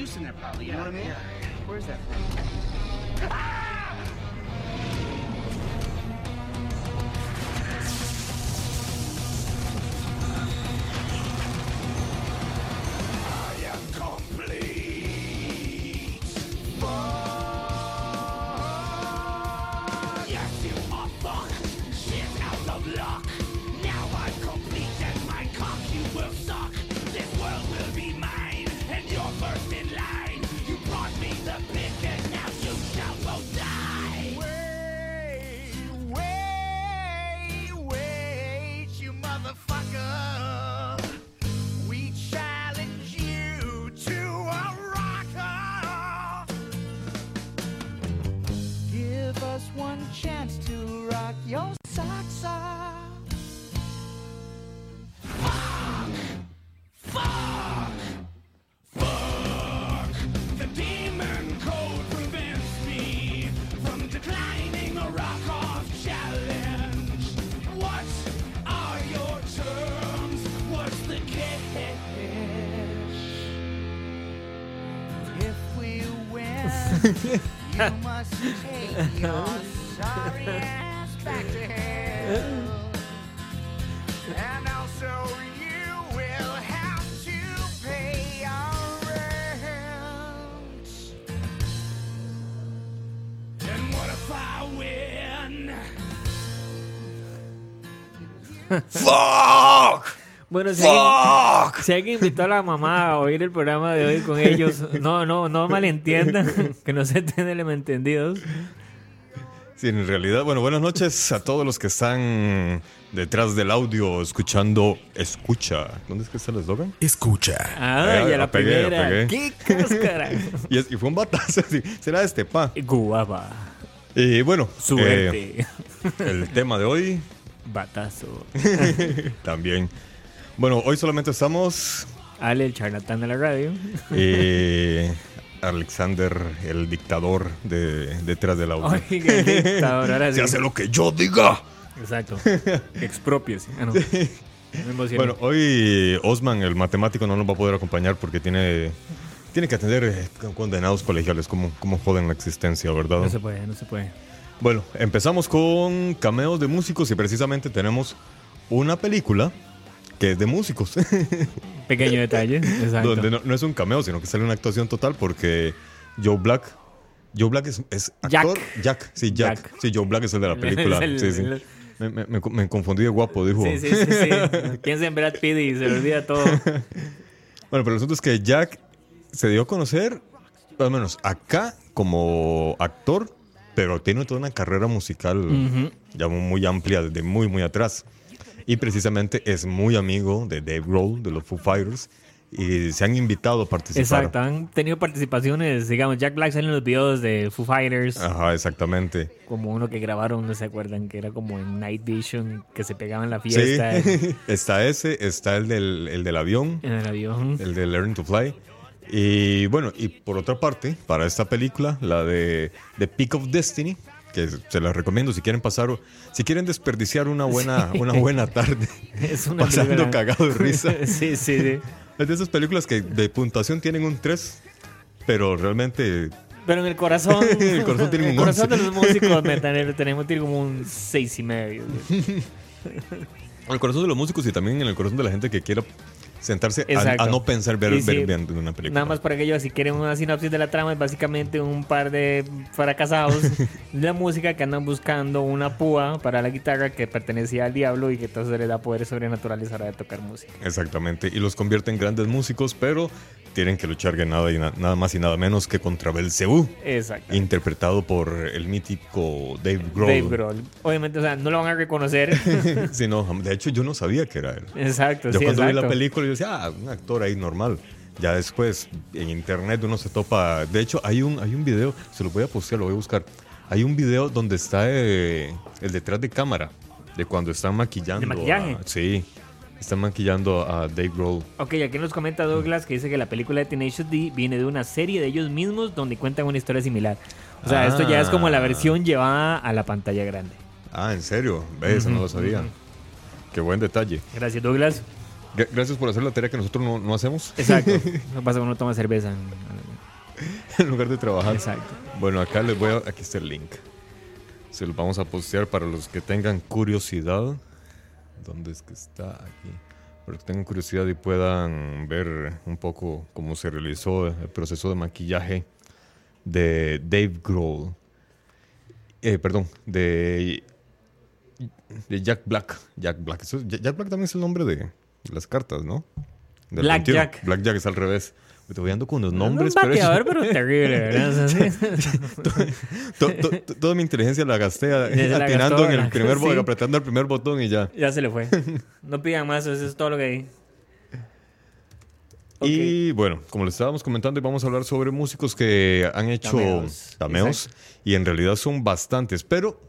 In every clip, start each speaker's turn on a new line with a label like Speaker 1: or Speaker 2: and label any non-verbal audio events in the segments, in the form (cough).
Speaker 1: Juice in there, probably. You know what I mean? Where's that from?
Speaker 2: Bueno, si alguien, si alguien invitó a la mamá a oír el programa de hoy con ellos, (laughs) no, no, no malentiendan, (laughs) que no se estén malentendidos.
Speaker 3: Sí, en realidad, bueno, buenas noches a todos los que están detrás del audio escuchando Escucha. ¿Dónde es que está el eslogan?
Speaker 4: Escucha.
Speaker 2: Ah,
Speaker 3: Eh,
Speaker 2: ya la
Speaker 3: apegué,
Speaker 2: primera.
Speaker 3: apegué.
Speaker 2: ¡Qué cáscara! (laughs)
Speaker 3: Y, es- y fue un batazo, sí, será este pa.
Speaker 2: Guapa.
Speaker 3: Y bueno,
Speaker 2: Suerte.
Speaker 3: eh, el tema de hoy
Speaker 2: Batazo.
Speaker 3: también. Bueno, hoy solamente estamos
Speaker 2: Ale, el charlatán de la radio.
Speaker 3: eh, (laughs) Alexander, el dictador de detrás del audio.
Speaker 2: Oiga, el dictador, ahora (laughs)
Speaker 3: Se
Speaker 2: sí.
Speaker 3: hace lo que yo diga.
Speaker 2: Exacto. Expropiese. Ah, no. (laughs)
Speaker 3: Bueno, hoy Osman, el matemático, no nos va a poder acompañar porque tiene, tiene que atender eh, condenados colegiales, como, como joden la existencia, ¿verdad?
Speaker 2: no se puede, no se puede.
Speaker 3: Bueno, empezamos con cameos de músicos y precisamente tenemos una película que es de músicos, (laughs)
Speaker 2: Pequeño detalle. Exacto.
Speaker 3: donde no, no es un cameo, sino que sale una actuación total porque Joe Black, Joe Black es, es actor, Jack. sí, Jack.
Speaker 2: Jack.
Speaker 3: sí, Joe Black es el de la (laughs) película,
Speaker 2: el-
Speaker 3: sí, sí.
Speaker 2: el-
Speaker 3: Me, me- me- me confundí de guapo, dijo.
Speaker 2: Sí, sí, sí, sí. (laughs) Piensa en Brad Pitt y se le olvida todo.
Speaker 3: Bueno, pero el asunto es que Jack se dio a conocer, al menos acá, como actor, pero tiene toda una carrera musical ya muy amplia, desde muy, muy atrás. Y precisamente es muy amigo de Dave Grohl, de los Foo Fighters, y se han invitado a participar.
Speaker 2: Exacto, han tenido participaciones, digamos, Jack Black sale en los videos de Foo Fighters,
Speaker 3: Ajá, exactamente.
Speaker 2: como uno que grabaron, no se acuerdan, que era como en Night Vision, que se pegaba en la
Speaker 3: Sí,
Speaker 2: fiesta, en, (laughs)
Speaker 3: está ese, está el del, el del avión,
Speaker 2: en el avión.
Speaker 3: el de Learn to Fly. Y bueno, y por otra parte, para esta película, la de The Peak of Destiny, que se la recomiendo si quieren pasar, si quieren desperdiciar una buena, (laughs) una buena tarde (laughs)
Speaker 2: Es una
Speaker 3: pasando cagado de risa. (laughs)
Speaker 2: sí, sí, sí.
Speaker 3: Es de esas películas que de puntuación tienen un 3, pero realmente
Speaker 2: Pero en el corazón,
Speaker 3: El corazón tiene
Speaker 2: en
Speaker 3: un
Speaker 2: el corazón
Speaker 3: 11.
Speaker 2: de los músicos tenemos tiene como un seis y medio.
Speaker 3: en el corazón de los músicos y también en el corazón de la gente que quiera sentarse a, a no pensar ver,
Speaker 2: sí,
Speaker 3: ver bien una película.
Speaker 2: Nada más para aquellos, si quieren una sinopsis de la trama, es básicamente un par de fracasados (laughs) de la música que andan buscando una púa para la guitarra que pertenecía al diablo y que entonces les da poderes sobrenaturales a la hora de tocar música.
Speaker 3: Exactamente, y los convierte en grandes músicos, pero tienen que luchar que nada, y na- nada más y nada menos que contra Belcebú,
Speaker 2: Exacto.
Speaker 3: interpretado por el mítico Dave Grohl.
Speaker 2: Dave Grohl. Obviamente, o sea, no lo van a reconocer. (laughs)
Speaker 3: Sí, no, de hecho yo no sabía que era él.
Speaker 2: exacto,
Speaker 3: Yo
Speaker 2: sí,
Speaker 3: cuando vi
Speaker 2: exacto.
Speaker 3: la película yo decía, ah, un actor ahí normal. Ya después en internet uno se topa. De hecho, hay un, hay un video, se lo voy a postear, lo voy a buscar. Hay un video donde está eh, el detrás de cámara, de cuando están maquillando.
Speaker 2: ¿De maquillaje?
Speaker 3: a- sí, están maquillando a Dave Grohl.
Speaker 2: Ok, aquí nos comenta Douglas que dice que la película de Tenacious D viene de una serie de ellos mismos donde cuentan una historia similar. O sea, esto ya es como la
Speaker 3: Ah.
Speaker 2: versión llevada a la pantalla grande.
Speaker 3: Ah, ¿en serio? Eso no lo sabía. Qué buen detalle.
Speaker 2: Gracias, Douglas.
Speaker 3: Gra- Gracias por hacer la tarea que nosotros no, no hacemos
Speaker 2: Exacto. (laughs) No pasa cuando uno toma cerveza.
Speaker 3: en lugar de trabajar.
Speaker 2: Exacto.
Speaker 3: Bueno, acá les voy a... Aquí está el link. Se lo vamos a postear para los que tengan curiosidad. ¿Dónde es que está? Aquí. Para que tengan curiosidad y puedan ver un poco cómo se realizó el proceso de maquillaje de Dave Grohl. Eh, perdón, de, de Jack Black. Jack Black. Eso- Jack Black también es el nombre de las cartas, ¿no? Del
Speaker 2: Black
Speaker 3: 21.
Speaker 2: Jack.
Speaker 3: Black Jack es al revés. Me estoy ando con los
Speaker 2: Nombres, un
Speaker 3: pero es-
Speaker 2: bateador, (laughs) pero terrible, ¿verdad? O sea, sí.
Speaker 3: To- to- to- toda mi inteligencia la gasté atinando en el primer
Speaker 2: Sí.
Speaker 3: botón, apretando el primer botón y ya.
Speaker 2: ya se le fue. (laughs) No pidan más, eso es todo lo que hay.
Speaker 3: Y bueno, como les estábamos comentando, vamos a hablar sobre músicos que han hecho
Speaker 2: Cameos.
Speaker 3: y en realidad son bastantes, pero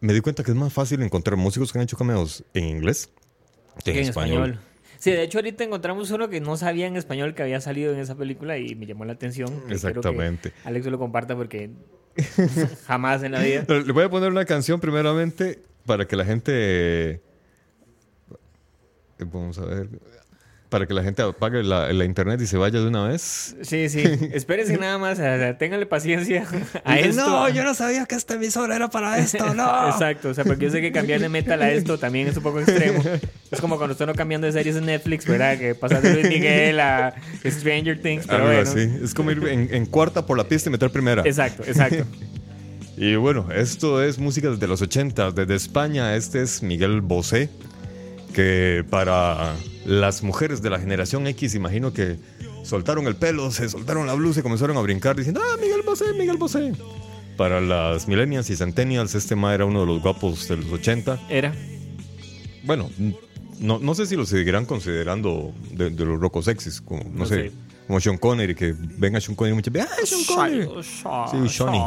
Speaker 3: me di cuenta que es más fácil encontrar músicos que han hecho cameos en inglés en,
Speaker 2: en
Speaker 3: español.
Speaker 2: español. Sí, de hecho ahorita encontramos uno que no sabía en español que había salido en esa película y me llamó la atención. quiero que
Speaker 3: Exactamente.
Speaker 2: Alex lo comparta porque (laughs) jamás en la vida. (laughs)
Speaker 3: Le voy a poner una canción primeramente para que la gente... eh, Vamos a ver. Para que la gente apague la, la internet y se vaya de una vez.
Speaker 2: Sí, sí. (laughs) Espérense nada más. O sea, ténganle paciencia a esto.
Speaker 3: No, yo no sabía que esta emisora era para esto, no. (laughs)
Speaker 2: Exacto, o sea, porque yo sé que cambiar de metal a esto también es un poco extremo. Es como cuando están cambiando de series en Netflix, ¿verdad? Que pasas de Luis Miguel a Stranger Things, pero bueno.
Speaker 3: Es como ir en, en cuarta por la pista y meter primera.
Speaker 2: Exacto, exacto. (laughs)
Speaker 3: Y bueno, esto es música desde los 80, desde España. Este es Miguel Bosé, que para las mujeres de la generación X, imagino que soltaron el pelo, se soltaron la blusa y comenzaron a brincar diciendo, ah, Miguel Bosé, Miguel Bosé. Para las millennials y centennials, este ma era uno de los guapos de los 80.
Speaker 2: Era.
Speaker 3: Bueno, no, no sé si lo seguirán considerando de, de los rocos sexys, como, no,
Speaker 2: No
Speaker 3: sé, como Sean Connery, que venga Sean Connery y muchos, ¡ah, Sean Connery! Sí, Shawnee.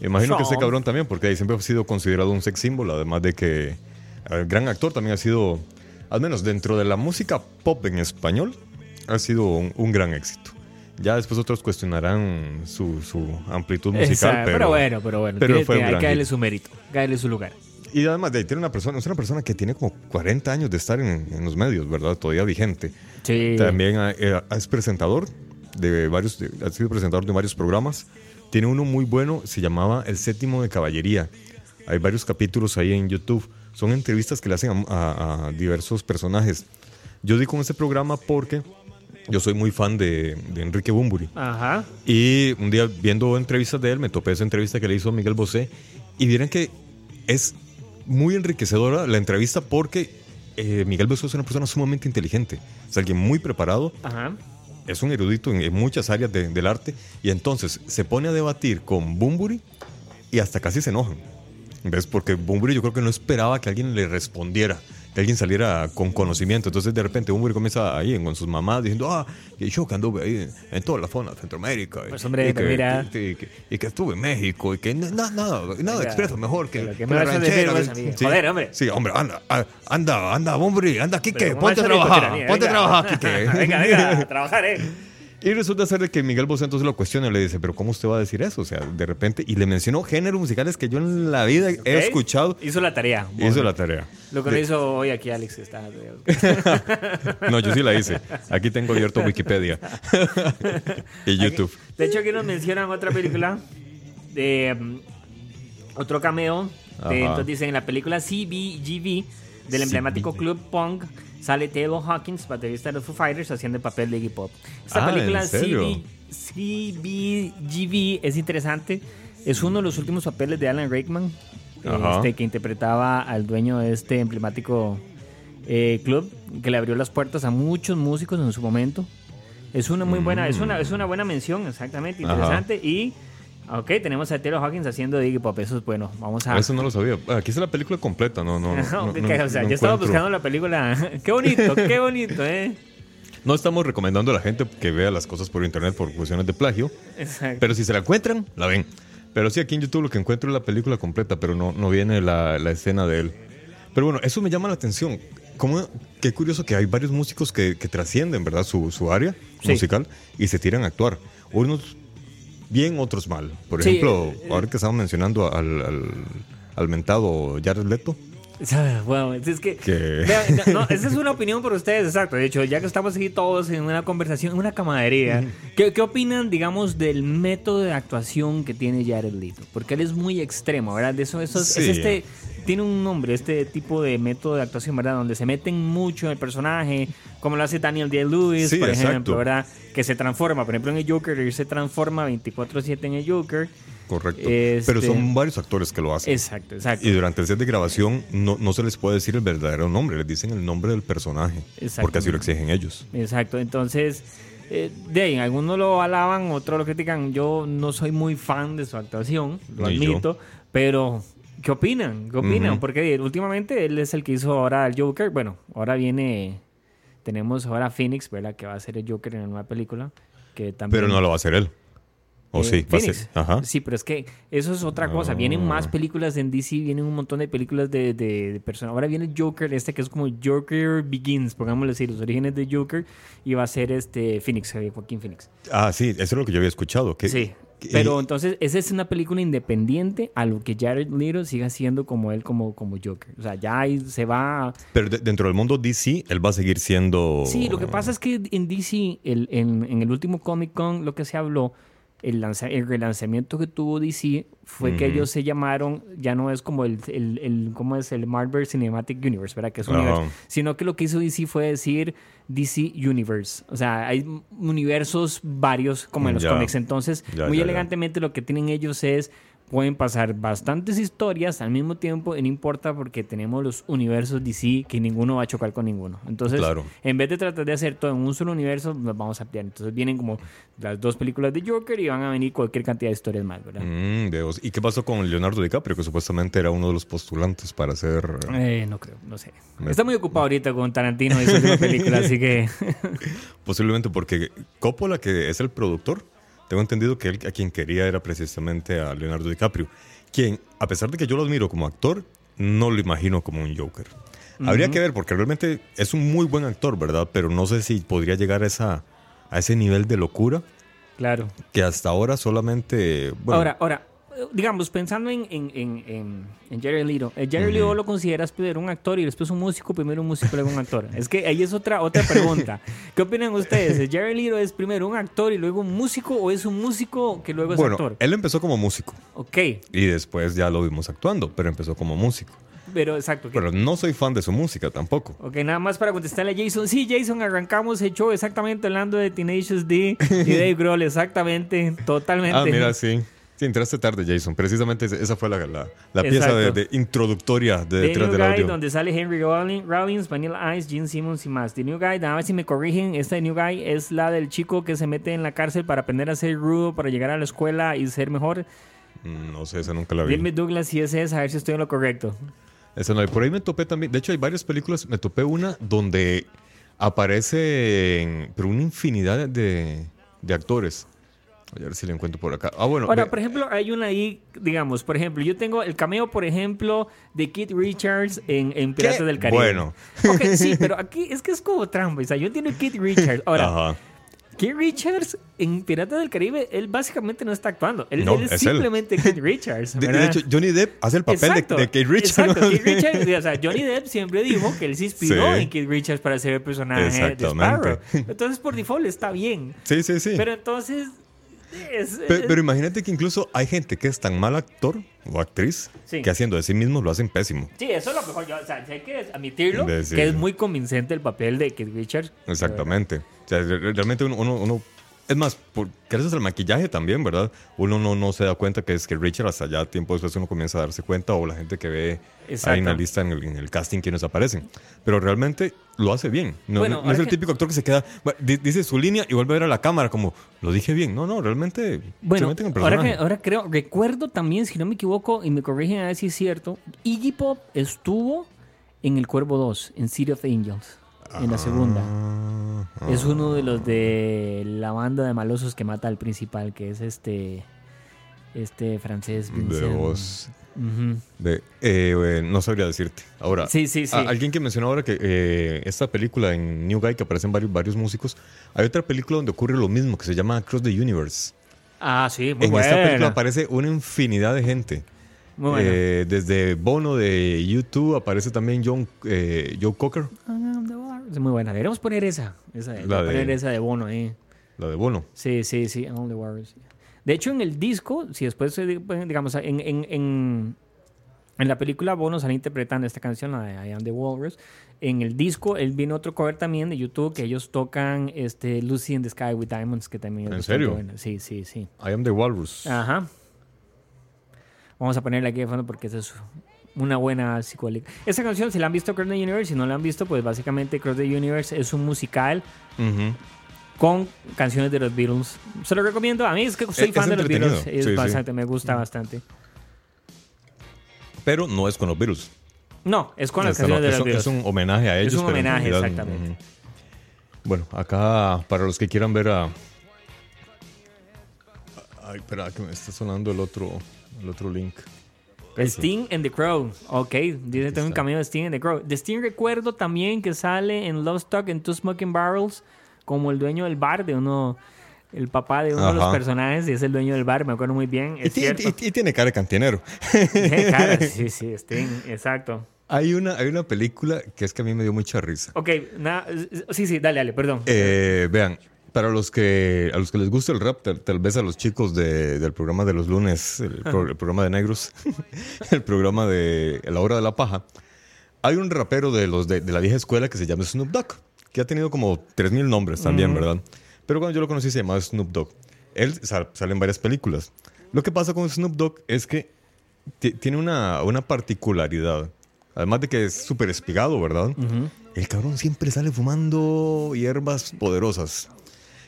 Speaker 3: Imagino que este cabrón también, porque ahí siempre ha sido considerado un sex symbol, además de que el gran actor también ha sido, al menos dentro de la música pop en español, ha sido un, un gran éxito. Ya después otros cuestionarán su, su amplitud musical,
Speaker 2: Exacto,
Speaker 3: pero,
Speaker 2: pero, bueno, pero bueno.
Speaker 3: pero
Speaker 2: tiene-
Speaker 3: fue un
Speaker 2: hay que darle su mérito, darle su lugar.
Speaker 3: Y además de ahí tiene una persona, es una persona que tiene como 40 años de estar en, en los medios, ¿verdad? Todavía vigente.
Speaker 2: Sí.
Speaker 3: También ha- eh, es presentador de varios, ha sido presentador de varios programas. Tiene uno muy bueno, se llamaba El Séptimo de Caballería. Hay varios capítulos ahí en YouTube. Son entrevistas que le hacen a, a- a diversos personajes. Yo di con ese programa porque yo soy muy fan de, de Enrique Bumburi.
Speaker 2: Ajá.
Speaker 3: Y un día viendo entrevistas de él, me topé esa entrevista que le hizo Miguel Bosé. Y vieron que es muy enriquecedora la entrevista porque eh, Miguel Bosé es una persona sumamente inteligente. Es alguien muy preparado
Speaker 2: Ajá.
Speaker 3: es un erudito en, en muchas áreas de- del arte y entonces se pone a debatir con Bumburi y hasta casi se enojan. ¿Ves? Porque Bumburi yo creo que no esperaba que alguien le respondiera, alguien saliera con conocimiento. Entonces de repente un güey comienza ahí con sus mamás diciendo, ah, que yo que anduve ahí en toda la zona de Centroamérica. y-
Speaker 2: Pues, hombre,
Speaker 3: y que,
Speaker 2: mira.
Speaker 3: que- y que- y que estuve en México y que na- na- nada, nada
Speaker 2: Oiga,
Speaker 3: expreso mejor que,
Speaker 2: que
Speaker 3: que
Speaker 2: me
Speaker 3: la
Speaker 2: vas a decir,
Speaker 3: ranchera.
Speaker 2: pues, amigo. Joder, hombre.
Speaker 3: Sí, hombre, anda, anda, anda, hombre, anda,
Speaker 2: Pero,
Speaker 3: ponte a
Speaker 2: ¿cómo va salir con
Speaker 3: trabajar, ponte a trabajar, Kike. (laughs)
Speaker 2: venga, venga, a trabajar, eh.
Speaker 3: Y resulta ser de que Miguel Bosé entonces lo cuestiona y le dice, pero ¿cómo usted va a decir eso? O sea, de repente, y le mencionó géneros musicales que yo en la vida he escuchado.
Speaker 2: Hizo la tarea.
Speaker 3: Hizo la tarea.
Speaker 2: Lo que no hizo hoy aquí Alex está. (laughs)
Speaker 3: No, yo sí la hice. Aquí tengo abierto Wikipedia (laughs) y YouTube.
Speaker 2: De hecho, aquí nos mencionan otra película de mm, otro cameo. De, entonces dicen en la película CBGB del emblemático club punk sale Taylor Hawkins, baterista de los Foo Fighters, haciendo el papel de Iggy Pop. Esta
Speaker 3: Ah,
Speaker 2: película. CB CBGB es interesante. Es uno de los últimos papeles de Alan Rickman,
Speaker 3: Ajá.
Speaker 2: este, que interpretaba al dueño de este emblemático eh, club, que le abrió las puertas a muchos músicos en su momento. Es una muy buena, es una, es una buena mención, exactamente,
Speaker 3: Ajá.
Speaker 2: interesante. Y, ok, tenemos a Taylor Hawkins haciendo Iggy Pop, eso es bueno. Vamos a...
Speaker 3: Eso no lo sabía. Aquí está la película completa, no, no. no, (laughs) no,
Speaker 2: Ok,
Speaker 3: no-
Speaker 2: o sea,
Speaker 3: no
Speaker 2: yo estaba
Speaker 3: encuentro.
Speaker 2: buscando la película. (laughs) qué bonito, qué bonito, ¿eh?
Speaker 3: No estamos recomendando a la gente que vea las cosas por internet por cuestiones de plagio,
Speaker 2: Exacto.
Speaker 3: pero si se la encuentran, la ven. Pero sí, aquí en YouTube lo que encuentro es la película completa, pero no, no viene la, la escena de él. Pero bueno, eso me llama la atención. ¿Cómo, qué curioso que hay varios músicos que, que trascienden, ¿verdad? Su, su área
Speaker 2: Sí.
Speaker 3: musical y se tiran a actuar. Unos bien, otros mal. Por
Speaker 2: Sí,
Speaker 3: ejemplo,
Speaker 2: eh,
Speaker 3: ahora que estamos mencionando al, al, al mentado Jared Leto,
Speaker 2: Bueno, es que...
Speaker 3: que...
Speaker 2: Vean, no, no, esa es una opinión por ustedes, exacto. De hecho, ya que estamos aquí todos en una conversación, en una camaradería, ¿qué, qué opinan, digamos, del método de actuación que tiene Jared Leto? Porque él es muy extremo, ¿verdad? De eso, eso es, este, tiene un nombre, este tipo de método de actuación, ¿verdad? Donde se meten mucho en el personaje, como lo hace Daniel Day-Lewis,
Speaker 3: Sí,
Speaker 2: por
Speaker 3: exacto.
Speaker 2: ejemplo, ¿verdad? Que se transforma, por ejemplo, en el Joker, él se transforma 24-7 en el Joker.
Speaker 3: Correcto.
Speaker 2: Este-
Speaker 3: Pero son varios actores que lo hacen.
Speaker 2: Exacto, exacto.
Speaker 3: Y durante el set de grabación no, no se les puede decir el verdadero nombre, les dicen el nombre del personaje. Porque así lo exigen ellos.
Speaker 2: Exacto, entonces, eh, de ahí, algunos lo alaban, otros lo critican. Yo no soy muy fan de su actuación, lo
Speaker 3: Ni yo.
Speaker 2: admito, pero ¿qué opinan? ¿Qué opinan?
Speaker 3: Ujú.
Speaker 2: Porque últimamente él es el que hizo ahora el Joker. Bueno, ahora viene, tenemos ahora Phoenix, ¿verdad? Que va a ser el Joker en la nueva película. Que también,
Speaker 3: Pero no lo va a hacer él. ¿O
Speaker 2: eh,
Speaker 3: sí? Va a
Speaker 2: Phoenix.
Speaker 3: ser- Ajá.
Speaker 2: Sí, pero es que eso es otra cosa. Vienen más películas en DC, vienen un montón de películas de, de, de personas. Ahora viene Joker, este que es como Joker Begins, pongámosle así, los orígenes de Joker, y va a ser este Phoenix, eh, Joaquín Phoenix.
Speaker 3: Ah, sí, eso es lo que yo había escuchado. Que,
Speaker 2: Sí. Pero entonces, esa es una película independiente a lo que Jared Leto siga siendo como él, como, como Joker. O sea, ya ahí se va.
Speaker 3: pero de- dentro del mundo DC, él va a seguir siendo...
Speaker 2: Sí, lo que pasa es que en DC, el- en, en el último Comic Con, lo que se habló, el, lanza- el relanzamiento que tuvo DC fue que ellos se llamaron, ya no es como el, el, el- ¿cómo es? El Marvel Cinematic Universe, ¿verdad? Que es un universo. Sino que lo que hizo DC fue decir DC Universe. O sea, hay universos varios como en los
Speaker 3: Ya.
Speaker 2: cómics. Entonces, muy elegantemente lo que tienen ellos es pueden pasar bastantes historias al mismo tiempo y no importa porque tenemos los universos DC que ninguno va a chocar con ninguno. Entonces,
Speaker 3: Claro.
Speaker 2: en vez de tratar de hacer todo en un solo universo, nos vamos a ampliar. Entonces vienen como las dos películas de Joker y van a venir cualquier cantidad de historias más, ¿verdad?
Speaker 3: Mm, Dios. ¿Y qué pasó con Leonardo DiCaprio, que supuestamente era uno de los postulantes para ser...
Speaker 2: Eh, no creo, no sé.
Speaker 3: Me-
Speaker 2: Está muy ocupado ahorita con Tarantino y su película, así que... (laughs)
Speaker 3: Posiblemente porque Coppola, que es el productor, tengo entendido que él a quien quería era precisamente a Leonardo DiCaprio, quien, a pesar de que yo lo admiro como actor, no lo imagino como un Joker. Habría que ver, porque realmente es un muy buen actor, ¿verdad? Pero no sé si podría llegar a, esa, a ese nivel de locura
Speaker 2: claro.
Speaker 3: que hasta ahora solamente... Bueno,
Speaker 2: Ahora, ahora, digamos, pensando en, en, en, en, en Jared Leto, eh, Jared Leto lo consideras primero un actor y después un músico, primero un músico y luego un actor. Es que ahí es otra, otra pregunta. ¿Qué opinan ustedes? ¿Jared Leto es primero un actor y luego un músico o es un músico que luego es
Speaker 3: bueno,
Speaker 2: actor?
Speaker 3: él empezó como músico
Speaker 2: Ok,
Speaker 3: y después ya lo vimos actuando, pero empezó como músico.
Speaker 2: pero exacto. que-
Speaker 3: Pero no soy fan de su música tampoco.
Speaker 2: Ok, nada más para contestarle a Jason. Sí, Jason, arrancamos el show exactamente hablando de Tenacious D y (laughs) Dave Grohl, exactamente, totalmente.
Speaker 3: Ah, mira, sí. Sí, entraste tarde, Jason. Precisamente esa- fue la, la, la pieza de, de introductoria de
Speaker 2: The
Speaker 3: detrás
Speaker 2: New
Speaker 3: del
Speaker 2: Guy,
Speaker 3: audio.
Speaker 2: donde sale Henry Rollin- Rollins, Vanilla Ice, Gene Simmons y más. The New Guy, a ver si me corrigen, esta de New Guy es la del chico que se mete en la cárcel para aprender a ser rudo, para llegar a la escuela y ser mejor.
Speaker 3: Mm, No sé, esa nunca la vi.
Speaker 2: Dime Douglas si es esa, a ver si estoy en lo correcto.
Speaker 3: Esa no. Por ahí me topé también. De hecho, hay varias películas. Me topé una donde aparece pero una infinidad de, de actores. A ver si lo encuentro por acá. Ah, bueno.
Speaker 2: Ahora, por ejemplo, hay una ahí, digamos, por ejemplo, yo tengo el cameo, por ejemplo, de Kit Richards en, en Piratas
Speaker 3: ¿Qué?
Speaker 2: del Caribe.
Speaker 3: Bueno.
Speaker 2: Ok, sí, (laughs) pero aquí es que es como trampa. O sea, yo entiendo Kit Richards. Ahora,
Speaker 3: Ajá.
Speaker 2: Kit Richards en Piratas del Caribe, él básicamente no está actuando. Él,
Speaker 3: No,
Speaker 2: él es,
Speaker 3: es él.
Speaker 2: simplemente Kit (laughs) Richards.
Speaker 3: De, hecho, Johnny Depp hace el papel
Speaker 2: Exacto,
Speaker 3: de, de Kate Richards.
Speaker 2: Exacto,
Speaker 3: ¿no?
Speaker 2: Kit Richards. (laughs) O sea, Johnny Depp siempre dijo que él se inspiró
Speaker 3: Sí.
Speaker 2: en Kit Richards para hacer el personaje de. Sparrow. Entonces, por default está bien.
Speaker 3: Sí, sí, sí.
Speaker 2: Pero entonces. Es-
Speaker 3: Pe-
Speaker 2: es-
Speaker 3: Pero, imagínate que incluso hay gente que es tan mal actor o actriz
Speaker 2: Sí.
Speaker 3: que haciendo de sí mismo lo hacen pésimo.
Speaker 2: Sí, eso es lo mejor. Yo, o sea, hay que admitirlo,
Speaker 3: De- sí.
Speaker 2: que es muy convincente el papel de Kit Richards.
Speaker 3: Exactamente. O sea, re- realmente uno, uno- uno- es más, por, gracias al maquillaje también, ¿verdad? Uno no, no se da cuenta que es que Richard hasta ya tiempo después uno comienza a darse cuenta o la gente que ve
Speaker 2: Exacto.
Speaker 3: ahí en la lista en el, en el casting quienes aparecen. Pero realmente lo hace bien. No,
Speaker 2: Bueno,
Speaker 3: es el
Speaker 2: que-
Speaker 3: típico actor que se queda, dice su línea y vuelve a ver a la cámara como, lo dije bien. No, no, realmente se
Speaker 2: Bueno,
Speaker 3: en
Speaker 2: ahora, que, ahora creo, recuerdo también, si no me equivoco, y me corrigen a ver si es cierto, Iggy Pop estuvo en El Cuervo 2, en City of Angels, en la segunda.
Speaker 3: Ah,
Speaker 2: Es uno de los de la banda de malosos que mata al principal, que es este este francés.
Speaker 3: de voz. De, eh, eh, no sabría decirte. Ahora,
Speaker 2: Sí, sí, sí.
Speaker 3: alguien que mencionó ahora que eh, esta película en New Guy, que aparecen varios, varios músicos, hay otra película donde ocurre lo mismo, que se llama Across the Universe.
Speaker 2: Ah, sí, muy
Speaker 3: en
Speaker 2: buena.
Speaker 3: esta película aparece una infinidad de gente.
Speaker 2: Muy.
Speaker 3: Eh, desde Bono de YouTube aparece también John, eh, Joe Cocker,
Speaker 2: Es muy buena. Deberíamos poner esa. esa
Speaker 3: La de-
Speaker 2: poner esa de Bono,
Speaker 3: la de Bono.
Speaker 2: Sí, sí, sí. All the Warriors. De hecho, en el disco, si después, eh, digamos, en, en, en, en la película Bono sale interpretando esta canción, la de I Am the Walrus. En el disco, él viene otro cover también de YouTube que ellos tocan este, Lucy in the Sky with Diamonds, que también es
Speaker 3: ¿En serio?
Speaker 2: buena. Sí, sí, sí.
Speaker 3: I am the Walrus.
Speaker 2: Ajá. Vamos a ponerla aquí de fondo porque esa es una buena psicólica. Esa canción, si la han visto Cross the Universe, si no la han visto, pues básicamente Cross the Universe es un musical con canciones de los Beatles. Se lo recomiendo. A mí es que soy
Speaker 3: Es-
Speaker 2: fan
Speaker 3: es
Speaker 2: de los. Beatles. Es
Speaker 3: Sí, sí.
Speaker 2: bastante, me gusta bastante.
Speaker 3: Pero no es con los Beatles.
Speaker 2: No, es con las
Speaker 3: Esta no,
Speaker 2: canciones de
Speaker 3: es,
Speaker 2: los
Speaker 3: un-
Speaker 2: Beatles.
Speaker 3: es un homenaje a ellos.
Speaker 2: un
Speaker 3: pero en
Speaker 2: homenaje,
Speaker 3: realidad-
Speaker 2: exactamente.
Speaker 3: Bueno, acá para los que quieran ver a. Ay, espera, que me está sonando el otro, el otro link.
Speaker 2: Sting and the Crow. Ok, dice tengo un cameo de Sting and the Crow. De Sting recuerdo también que sale en Love Stock and Two Smoking Barrels como el dueño del bar de uno. El papá de uno de los personajes y es el dueño del bar, me acuerdo muy bien.
Speaker 3: Y,
Speaker 2: Es
Speaker 3: ti-
Speaker 2: cierto.
Speaker 3: y- y tiene cara de cantinero.
Speaker 2: Tiene cara, (laughs) sí, sí, Sting, exacto.
Speaker 3: Hay una, hay una película que es que a mí me dio mucha risa.
Speaker 2: Ok, nada, sí, sí, dale, dale, perdón.
Speaker 3: Eh, vean, para los que a los que les gusta el rap, tal, tal vez a los chicos de- del programa de los lunes, el, pro- el programa de negros, (laughs) el programa de La Hora de la Paja, hay un rapero de los de, de la vieja escuela que se llama Snoop Dogg, que ha tenido como 3.000 nombres también, ¿verdad? Pero cuando yo lo conocí se llamaba Snoop Dogg. Él sal- sale en varias películas. Lo que pasa con Snoop Dogg es que ti- tiene una, una particularidad. Además de que es súper espigado, ¿verdad? El cabrón siempre sale fumando hierbas poderosas.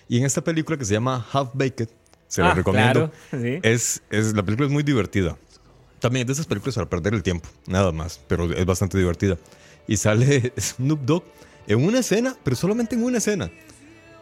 Speaker 3: Y en esta película que se llama Half Baked, se la
Speaker 2: Ah,
Speaker 3: recomiendo.
Speaker 2: claro, sí.
Speaker 3: es, es, la película es muy divertida. También es de esas películas para perder el tiempo, nada más, pero es bastante divertida. Y sale (laughs) Snoop Dogg en una escena, pero solamente en una escena,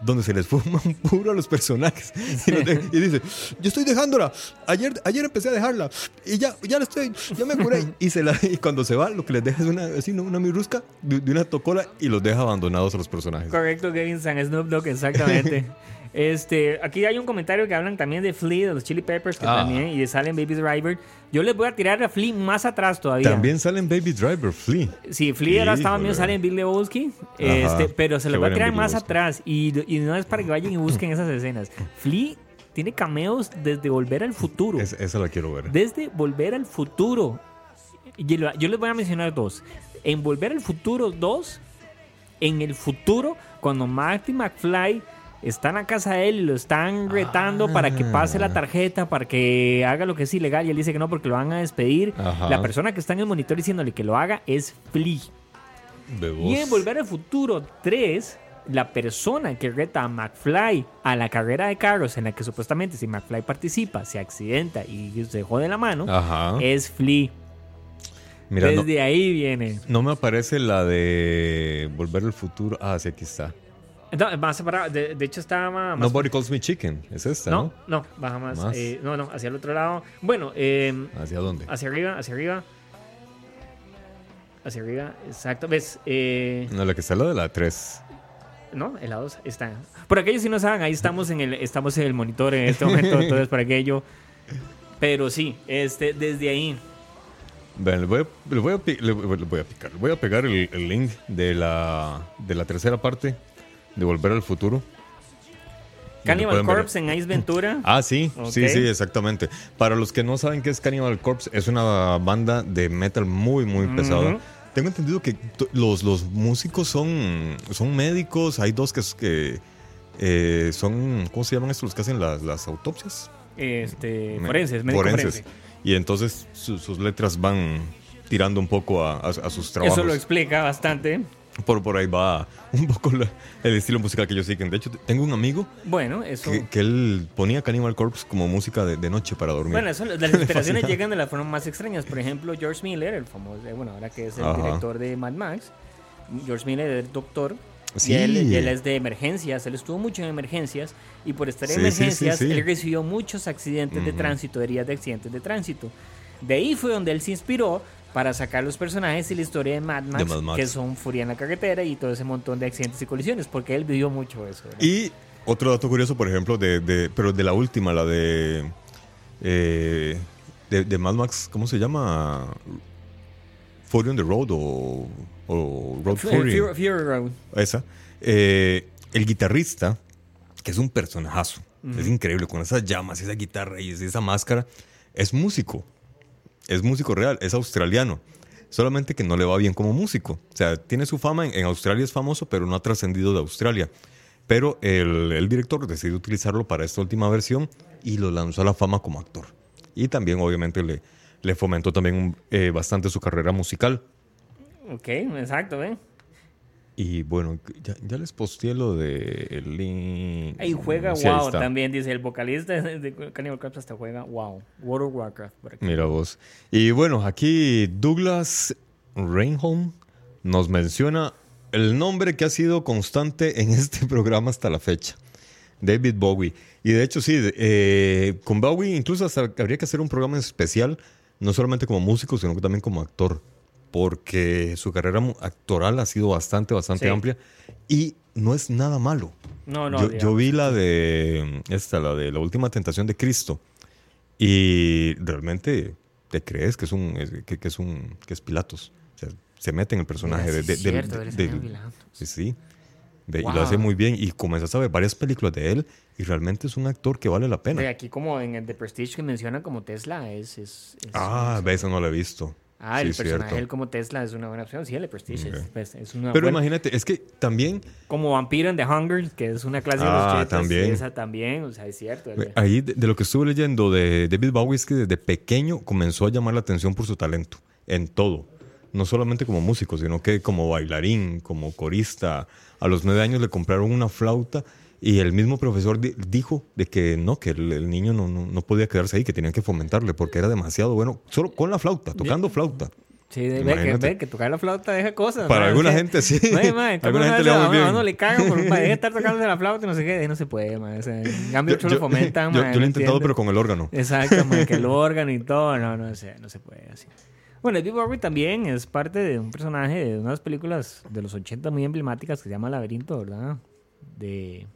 Speaker 3: donde se les fuma un puro a los personajes. Y, los de- y dice, yo estoy dejándola. Ayer, ayer empecé a dejarla. Y ya, ya la estoy, ya me curé. Y, se la, y cuando se va, lo que les deja es una, así, ¿no? una mirusca de, de una tocola y los deja abandonados a los personajes.
Speaker 2: Correcto, Kevin San Snoop Dogg, exactamente. (laughs) este, aquí hay un comentario que hablan también de Flea, de los Chili Peppers, que
Speaker 3: Ah.
Speaker 2: también, y de salen Baby Driver. Yo les voy a tirar a Flea más atrás todavía.
Speaker 3: También salen Baby Driver, Flea.
Speaker 2: Sí, Flea era estaba mío,
Speaker 3: Híjole.
Speaker 2: sale en Big Lebowski, este, pero se los voy a tirar más atrás. Y, y no es para que vayan y busquen esas escenas. Flea tiene cameos desde Volver al Futuro.
Speaker 3: Es- esa la quiero ver.
Speaker 2: Desde Volver al Futuro. Yo les voy a mencionar dos. En Volver al Futuro 2, en el futuro, cuando Marty McFly está en la casa de él y lo están retando para que pase la tarjeta, para que haga lo que es ilegal y él dice que no porque lo van a despedir.
Speaker 3: Ajá.
Speaker 2: La persona que está en el monitor diciéndole que lo haga es Flea. Y en. Volver al Futuro 3, la persona que reta a McFly a la carrera de carros en la que supuestamente si McFly participa, se accidenta y se jode la mano,
Speaker 3: Ajá.
Speaker 2: es Flea.
Speaker 3: Mira, no,
Speaker 2: Desde ahí viene.
Speaker 3: no me aparece la de Volver al Futuro. Ah, sí, aquí está.
Speaker 2: No, más separado. De, de hecho, estaba más.
Speaker 3: Nobody Calls Me Chicken. Es esta, ¿no?
Speaker 2: no, no, baja más.
Speaker 3: Más.
Speaker 2: eh, no, no, hacia el otro lado. Bueno, eh,
Speaker 3: ¿Hacia dónde?
Speaker 2: hacia arriba, hacia arriba. Hacia arriba, exacto. ¿Ves? Eh,
Speaker 3: No, la que está es la de la 3.
Speaker 2: no, el lado 2 está. Por aquellos si no saben, ahí estamos en el, estamos en el monitor en este momento, (laughs) todo es para aquello. Pero sí, este, desde ahí.
Speaker 3: Le voy a, le voy a, pi- le voy le voy a picar. Le voy a pegar el, el link de la, de la tercera parte de Volver al Futuro.
Speaker 2: Cannibal
Speaker 3: ver-
Speaker 2: Corpse en Ace Ventura. (laughs)
Speaker 3: Ah, sí, sí, sí, exactamente. Para los que no saben qué es Cannibal Corpse, es una banda de metal muy, muy pesada. Tengo entendido que los, los músicos son, son médicos. Hay dos que, que eh, son, ¿cómo se llaman estos los que hacen las, las autopsias?
Speaker 2: Este, forenses, médico
Speaker 3: forenses.
Speaker 2: forense.
Speaker 3: Y entonces su- sus letras van tirando un poco a, a- a sus trabajos.
Speaker 2: Eso lo explica bastante.
Speaker 3: Por, por ahí va un poco la- el estilo musical que ellos siguen. De hecho, te- tengo un amigo
Speaker 2: Bueno, eso.
Speaker 3: que, que él ponía Cannibal Corpse como música de, de noche para dormir.
Speaker 2: Bueno, eso, las inspiraciones (laughs) llegan de las formas más extrañas. Por ejemplo, George Miller, el famoso, bueno, ahora que es el
Speaker 3: Ajá.
Speaker 2: director de Mad Max. George Miller es doctor.
Speaker 3: Sí.
Speaker 2: Y él, y él es de emergencias, él estuvo mucho en emergencias y por estar en
Speaker 3: Sí,
Speaker 2: emergencias
Speaker 3: sí.
Speaker 2: él recibió muchos accidentes de
Speaker 3: Ujú.
Speaker 2: tránsito, heridas de accidentes de tránsito. De ahí fue donde él se inspiró para sacar los personajes y la historia de Mad Max,
Speaker 3: Mad Max.
Speaker 2: que son Furia en la carretera y todo ese montón de accidentes y colisiones, porque él vivió mucho eso. ¿verdad?
Speaker 3: Y otro dato curioso, por ejemplo, de, de- pero de la última, la de, eh, de, de Mad Max, ¿cómo se llama? Fury on the Road o, o Road Fury.
Speaker 2: Fury- Fury Road.
Speaker 3: Esa. Eh, el guitarrista, que es un personajazo, es increíble, con esas llamas, esa guitarra y esa máscara, es músico. Es músico real, es australiano. Solamente que no le va bien como músico. O sea, tiene su fama, en, Australia es famoso, pero no ha trascendido de Australia. Pero el, director decidió utilizarlo para esta última versión y lo lanzó a la fama como actor. Y también, obviamente, le, le fomentó también eh, bastante su carrera musical.
Speaker 2: Ok, exacto, ¿ven?
Speaker 3: Y bueno, ya, ya les posteé lo de el link.
Speaker 2: Ahí juega
Speaker 3: Sí,
Speaker 2: WoW también, dice el vocalista de Cannibal Corpse hasta juega WoW. World of Warcraft. por aquí.
Speaker 3: Mira vos. Y bueno, aquí Douglas Reinholm nos menciona el nombre que ha sido constante en (laughs) este programa hasta la fecha. David Bowie. Y de hecho, sí, eh, con Bowie incluso hasta habría que hacer un programa especial, no solamente como músico, sino que también como actor. Porque su carrera actoral ha sido bastante, bastante
Speaker 2: Sí.
Speaker 3: amplia. Y no es nada malo.
Speaker 2: No, no.
Speaker 3: yo, yo vi la de esta, la de la última tentación de Cristo. Y realmente te crees que es un que, que es un que es Pilatos. O sea, se mete en el personaje
Speaker 2: Mira,
Speaker 3: de,
Speaker 2: sí
Speaker 3: de- del-
Speaker 2: cierto,
Speaker 3: del-
Speaker 2: Emilio Pilatos.
Speaker 3: sí, sí. De- Y
Speaker 2: Wow.
Speaker 3: lo hace muy bien. Y comenzas a ver varias películas de él y realmente es un actor que vale la pena.
Speaker 2: De aquí como en The Prestige que menciona como Tesla es... es, es-
Speaker 3: ah,
Speaker 2: es-
Speaker 3: eso no lo he visto.
Speaker 2: Ah, el personaje
Speaker 3: cierto.
Speaker 2: de él como Tesla es una buena opción. Sí, el The Prestige es,
Speaker 3: Ok.
Speaker 2: pues, es una
Speaker 3: Pero
Speaker 2: buena-
Speaker 3: imagínate, es que también
Speaker 2: Como Vampiro en The Hunger, que es una clase de los
Speaker 3: Ah, también.
Speaker 2: Esa también, o sea, es cierto. el-
Speaker 3: Ahí de, de lo que estuve leyendo de David Bowie es que desde pequeño comenzó a llamar la atención por su talento en todo. No solamente como músico, sino que como bailarín, como corista. A los nueve años le compraron una flauta y el mismo profesor di- dijo de que no, que el, el niño no, no, no podía quedarse ahí, que tenían que fomentarle porque era demasiado bueno, solo con la flauta, tocando flauta.
Speaker 2: Sí, ve que, ve que tocar la flauta deja cosas.
Speaker 3: Para alguna gente sí. (laughs)
Speaker 2: ¿cómo
Speaker 3: Alguna
Speaker 2: no
Speaker 3: gente le va muy bien.
Speaker 2: uno le cagan por deja de estar tocando la (laughs) flauta y no sé qué, no se puede, mae, o sea, en cambio, otros lo fomentan,
Speaker 3: yo- yo lo he
Speaker 2: ¿me
Speaker 3: intentado,
Speaker 2: entiendes?
Speaker 3: pero con el órgano.
Speaker 2: Exacto, mae, que el (laughs) órgano y todo, no, no sé, no se puede así. Bueno, David Bowie también es parte de un personaje de unas películas de los 80 muy emblemáticas que se llama Laberinto, ¿verdad? De...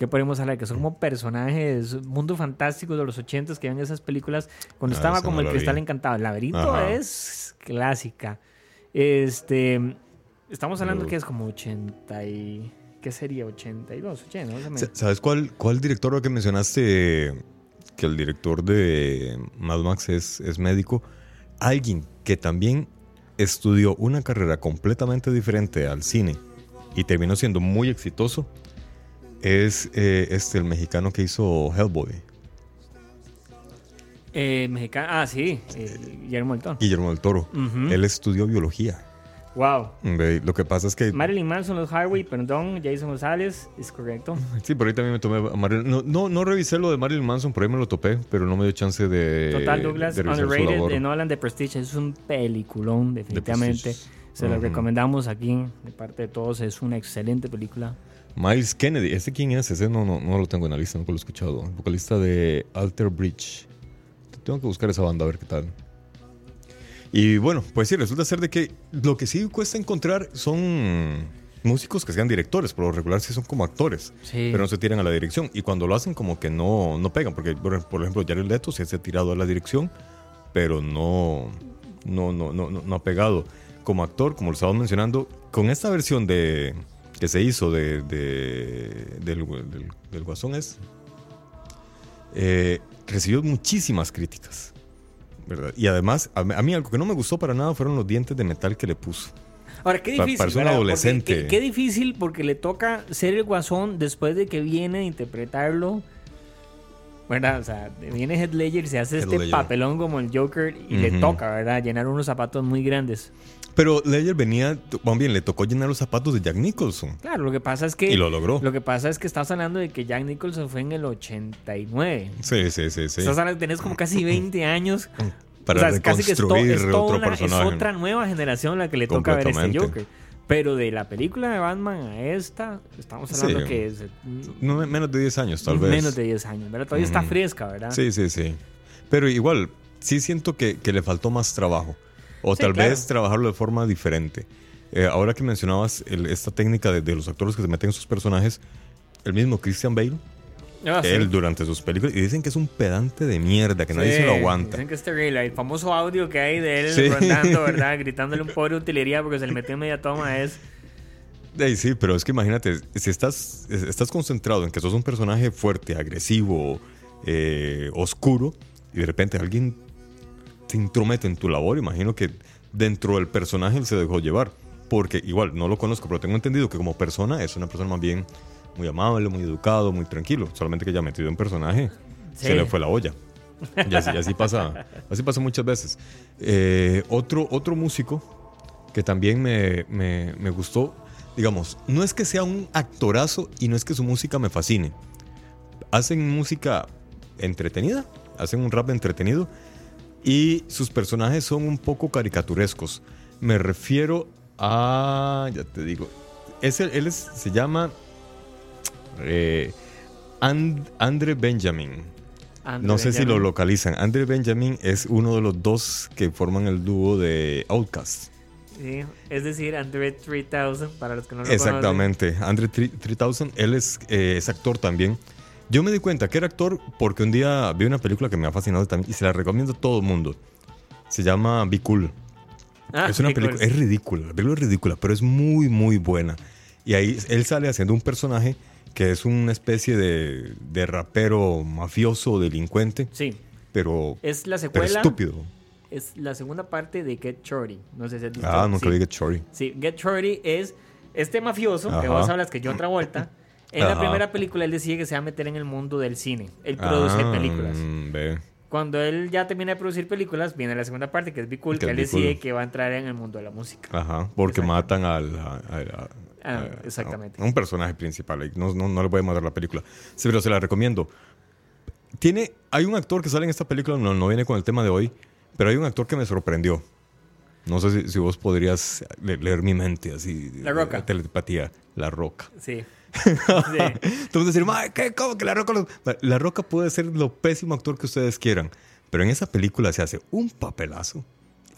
Speaker 2: ¿Qué podemos hablar? Que son como personajes, mundos fantásticos de los 80 que ven esas películas cuando
Speaker 3: Ah,
Speaker 2: estaba como
Speaker 3: no
Speaker 2: el cristal
Speaker 3: vi.
Speaker 2: encantado. El laberinto
Speaker 3: Ajá.
Speaker 2: es clásica. Este, estamos hablando
Speaker 3: Pero-
Speaker 2: que es como 80 y... ¿Qué sería? 82, 80, más o menos.
Speaker 3: Sa- ¿Sabes cuál, cuál director que mencionaste? Que el director de Mad Max es, es médico. Alguien que también estudió una carrera completamente diferente al cine y terminó siendo muy exitoso es eh, este, el mexicano que hizo Hellboy,
Speaker 2: Eh, mexicano, ah, sí, eh, Guillermo del Toro.
Speaker 3: Guillermo del Toro. Él estudió biología.
Speaker 2: Wow.
Speaker 3: Lo que pasa es que...
Speaker 2: Marilyn Manson, los Highway, perdón, Jason González, es correcto.
Speaker 3: Sí, por ahí también me tomé a Marilyn... No, no, no revisé lo de Marilyn Manson, por ahí me lo topé, pero no me dio chance de...
Speaker 2: Total Douglas,
Speaker 3: de
Speaker 2: Underrated de Nolan de Prestige, es un peliculón, definitivamente. Se lo recomendamos aquí, de parte de todos, es una excelente película.
Speaker 3: Miles Kennedy, ¿ese quién es? Ese no, no, no lo tengo en la lista, nunca lo he escuchado. El vocalista de Alter Bridge. Tengo que buscar esa banda a ver qué tal. Y bueno, pues sí, resulta ser de que lo que sí cuesta encontrar son músicos que sean directores, por lo regular sí son como actores,
Speaker 2: Sí.
Speaker 3: pero no se tiran a la dirección. Y cuando lo hacen como que no, no pegan, porque por, ejemplo Jared Leto sí se ha tirado a la dirección, pero no, no, no, no, no, no ha pegado. Como actor, como lo estaba mencionando, con esta versión de que se hizo de, de- del, del, del Guasón es, eh, recibió muchísimas críticas. ¿verdad? Y además, a mí, a mí algo que no me gustó para nada fueron los dientes de metal que le puso.
Speaker 2: Ahora, qué difícil.
Speaker 3: parece un adolescente.
Speaker 2: Qué, qué difícil porque le toca ser el guasón después de que viene a interpretarlo. ¿Verdad? O sea, viene Head Ledger se hace
Speaker 3: Heath
Speaker 2: este
Speaker 3: Ledger.
Speaker 2: papelón como el Joker y le
Speaker 3: Ujú.
Speaker 2: toca, ¿verdad? Llenar unos zapatos muy grandes.
Speaker 3: Pero Ledger venía, más bien, le tocó llenar los zapatos de Jack Nicholson.
Speaker 2: Claro, lo que pasa es que.
Speaker 3: Y lo logró.
Speaker 2: Lo que pasa es que estás hablando de que Jack Nicholson fue en el 89.
Speaker 3: Sí, sí, sí, sí.
Speaker 2: Estás hablando, tenés como casi 20 (laughs) años.
Speaker 3: Para
Speaker 2: O sea, casi que es, to- es
Speaker 3: otro
Speaker 2: una- es
Speaker 3: personaje.
Speaker 2: otra nueva generación la que le toca ver este. Joker. Pero de la película de Batman a esta, estamos hablando
Speaker 3: Sí.
Speaker 2: que es
Speaker 3: No, menos de 10 años, tal vez.
Speaker 2: menos de 10 años, ¿verdad? Todavía está fresca, ¿verdad?
Speaker 3: Sí, sí, sí. Pero igual, sí siento que, que le faltó más trabajo. O
Speaker 2: Sí,
Speaker 3: tal
Speaker 2: claro.
Speaker 3: vez trabajarlo de forma diferente. Eh, ahora que mencionabas el- esta técnica de, de los actores que se meten en sus personajes, el mismo Christian Bale,
Speaker 2: Ah, sí.
Speaker 3: él durante sus películas, y dicen que es un pedante de mierda, que nadie
Speaker 2: Sí,
Speaker 3: se lo aguanta.
Speaker 2: Dicen que es terrible. El famoso audio que hay de él
Speaker 3: Sí.
Speaker 2: rondando, (laughs) ¿verdad? Gritándole un pobre utilería porque se le metió en media toma es...
Speaker 3: Ey, sí, pero es que imagínate, si estás, estás concentrado en que sos un personaje fuerte, agresivo, eh, oscuro, y de repente alguien te intromete en tu labor, imagino que dentro del personaje él se dejó llevar. Porque igual, no lo conozco, pero tengo entendido que como persona es una persona más bien muy amable, muy educado, muy tranquilo. Solamente que ya metido en personaje,
Speaker 2: Sí.
Speaker 3: se le fue la olla. Y así, así pasa, así pasa muchas veces. Eh, otro, otro músico que también me, me- me gustó, digamos, no es que sea un actorazo y no es que su música me fascine. Hacen música entretenida, hacen un rap entretenido y sus personajes son un poco caricaturescos. Me refiero a, ya te digo, es el- él es- se llama eh, And- Andre Benjamin.
Speaker 2: Andre
Speaker 3: No sé si lo localizan. Andre Benjamin es uno de los dos que forman el dúo de Outkast.
Speaker 2: Sí, es decir, Andre 3000, para los que no lo conocen.
Speaker 3: Exactamente. Andre 3000, él es, eh, es actor también. Yo me di cuenta que era actor porque un día vi una película que me ha fascinado también y se la recomiendo a todo el mundo. Se llama Be Cool.
Speaker 2: Ah,
Speaker 3: es una película,
Speaker 2: cool.
Speaker 3: es ridícula, la película es ridícula, pero es muy, muy buena. Y ahí él sale haciendo un personaje que es una especie de, de rapero mafioso, delincuente,
Speaker 2: Sí,
Speaker 3: pero,
Speaker 2: es la
Speaker 3: pero
Speaker 2: secuela.
Speaker 3: estúpido.
Speaker 2: Es la segunda parte de Get Shorty. No sé si has visto.
Speaker 3: Ah, nunca
Speaker 2: sí.
Speaker 3: vi Get Shorty.
Speaker 2: Sí, Get Shorty es este mafioso que
Speaker 3: Ajá.
Speaker 2: vos hablas que John Travolta. En (laughs) la
Speaker 3: Ajá.
Speaker 2: primera película él decide que se va a meter en el mundo del cine. Él produce
Speaker 3: Ah,
Speaker 2: películas.
Speaker 3: mm, ve.
Speaker 2: Cuando él ya termina de producir películas, viene la segunda parte que es Be Cool,
Speaker 3: Que
Speaker 2: él decide
Speaker 3: Cool.
Speaker 2: que va a entrar en el mundo de la música.
Speaker 3: Ajá, porque matan al,
Speaker 2: Ah, exactamente.
Speaker 3: a un personaje principal. No, no, no le voy a mandar la película. Sí, pero se la recomiendo. Tiene, hay un actor que sale en esta película, no, no viene con el tema de hoy, pero hay un actor que me sorprendió. No sé si, si vos podrías le- leer mi mente así.
Speaker 2: La Roca.
Speaker 3: Telepatía. La Roca.
Speaker 2: Sí. (laughs) sí.
Speaker 3: Decir, "Ma, ¿qué? ¿Cómo que La Roca? lo-?" La Roca puede ser lo pésimo actor que ustedes quieran, pero en esa película se hace un papelazo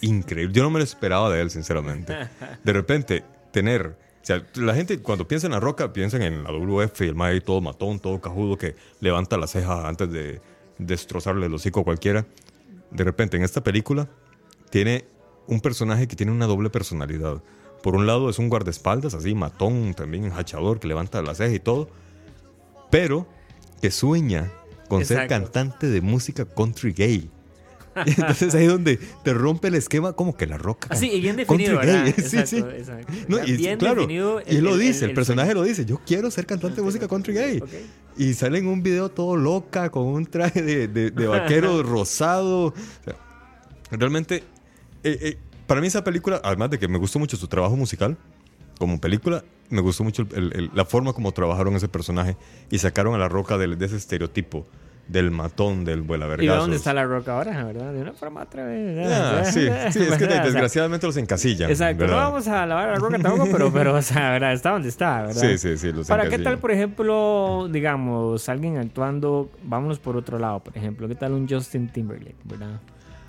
Speaker 3: increíble. Yo no me lo esperaba de él, sinceramente. (laughs) De repente, tener. O sea, la gente cuando piensa en La Roca, piensan en la WF y el mae todo matón, todo cajudo que levanta la ceja antes de destrozarle el hocico a cualquiera. De repente, en esta película, tiene un personaje que tiene una doble personalidad. Por un lado es un guardaespaldas, así, matón, también hachador, que levanta la ceja y todo. Pero que sueña con ser cantante de música country gay. Y (laughs) entonces ahí donde te rompe el esquema, como que la roca.
Speaker 2: Así, y bien definido. (laughs)
Speaker 3: Sí, sí.
Speaker 2: exacto.
Speaker 3: No, y,
Speaker 2: bien
Speaker 3: claro,
Speaker 2: definido
Speaker 3: y él lo dice, el,
Speaker 2: el
Speaker 3: personaje lo dice, yo quiero ser cantante de música country gay. Y sale en un video todo loca, con un traje de, de- de (laughs) vaquero rosado. O sea, realmente, eh, eh, para mí esa película, además de que me gustó mucho su trabajo musical, como película, me gustó mucho el- el- la forma como trabajaron ese personaje y sacaron a la roca de ese estereotipo del matón, del vuela
Speaker 2: ¿Y dónde está la roca ahora, verdad? De una forma otra vez.
Speaker 3: Ah, (laughs) sí, sí, es que (laughs) desgraciadamente los encasillan.
Speaker 2: Exacto, no vamos a lavar a la roca tampoco, pero, pero, o sea, ¿verdad? Está donde está, ¿verdad?
Speaker 3: Sí, sí, sí, los
Speaker 2: Para, ¿qué tal, por ejemplo, digamos, alguien actuando, vámonos por otro lado, por ejemplo, ¿qué tal un Justin Timberlake, verdad?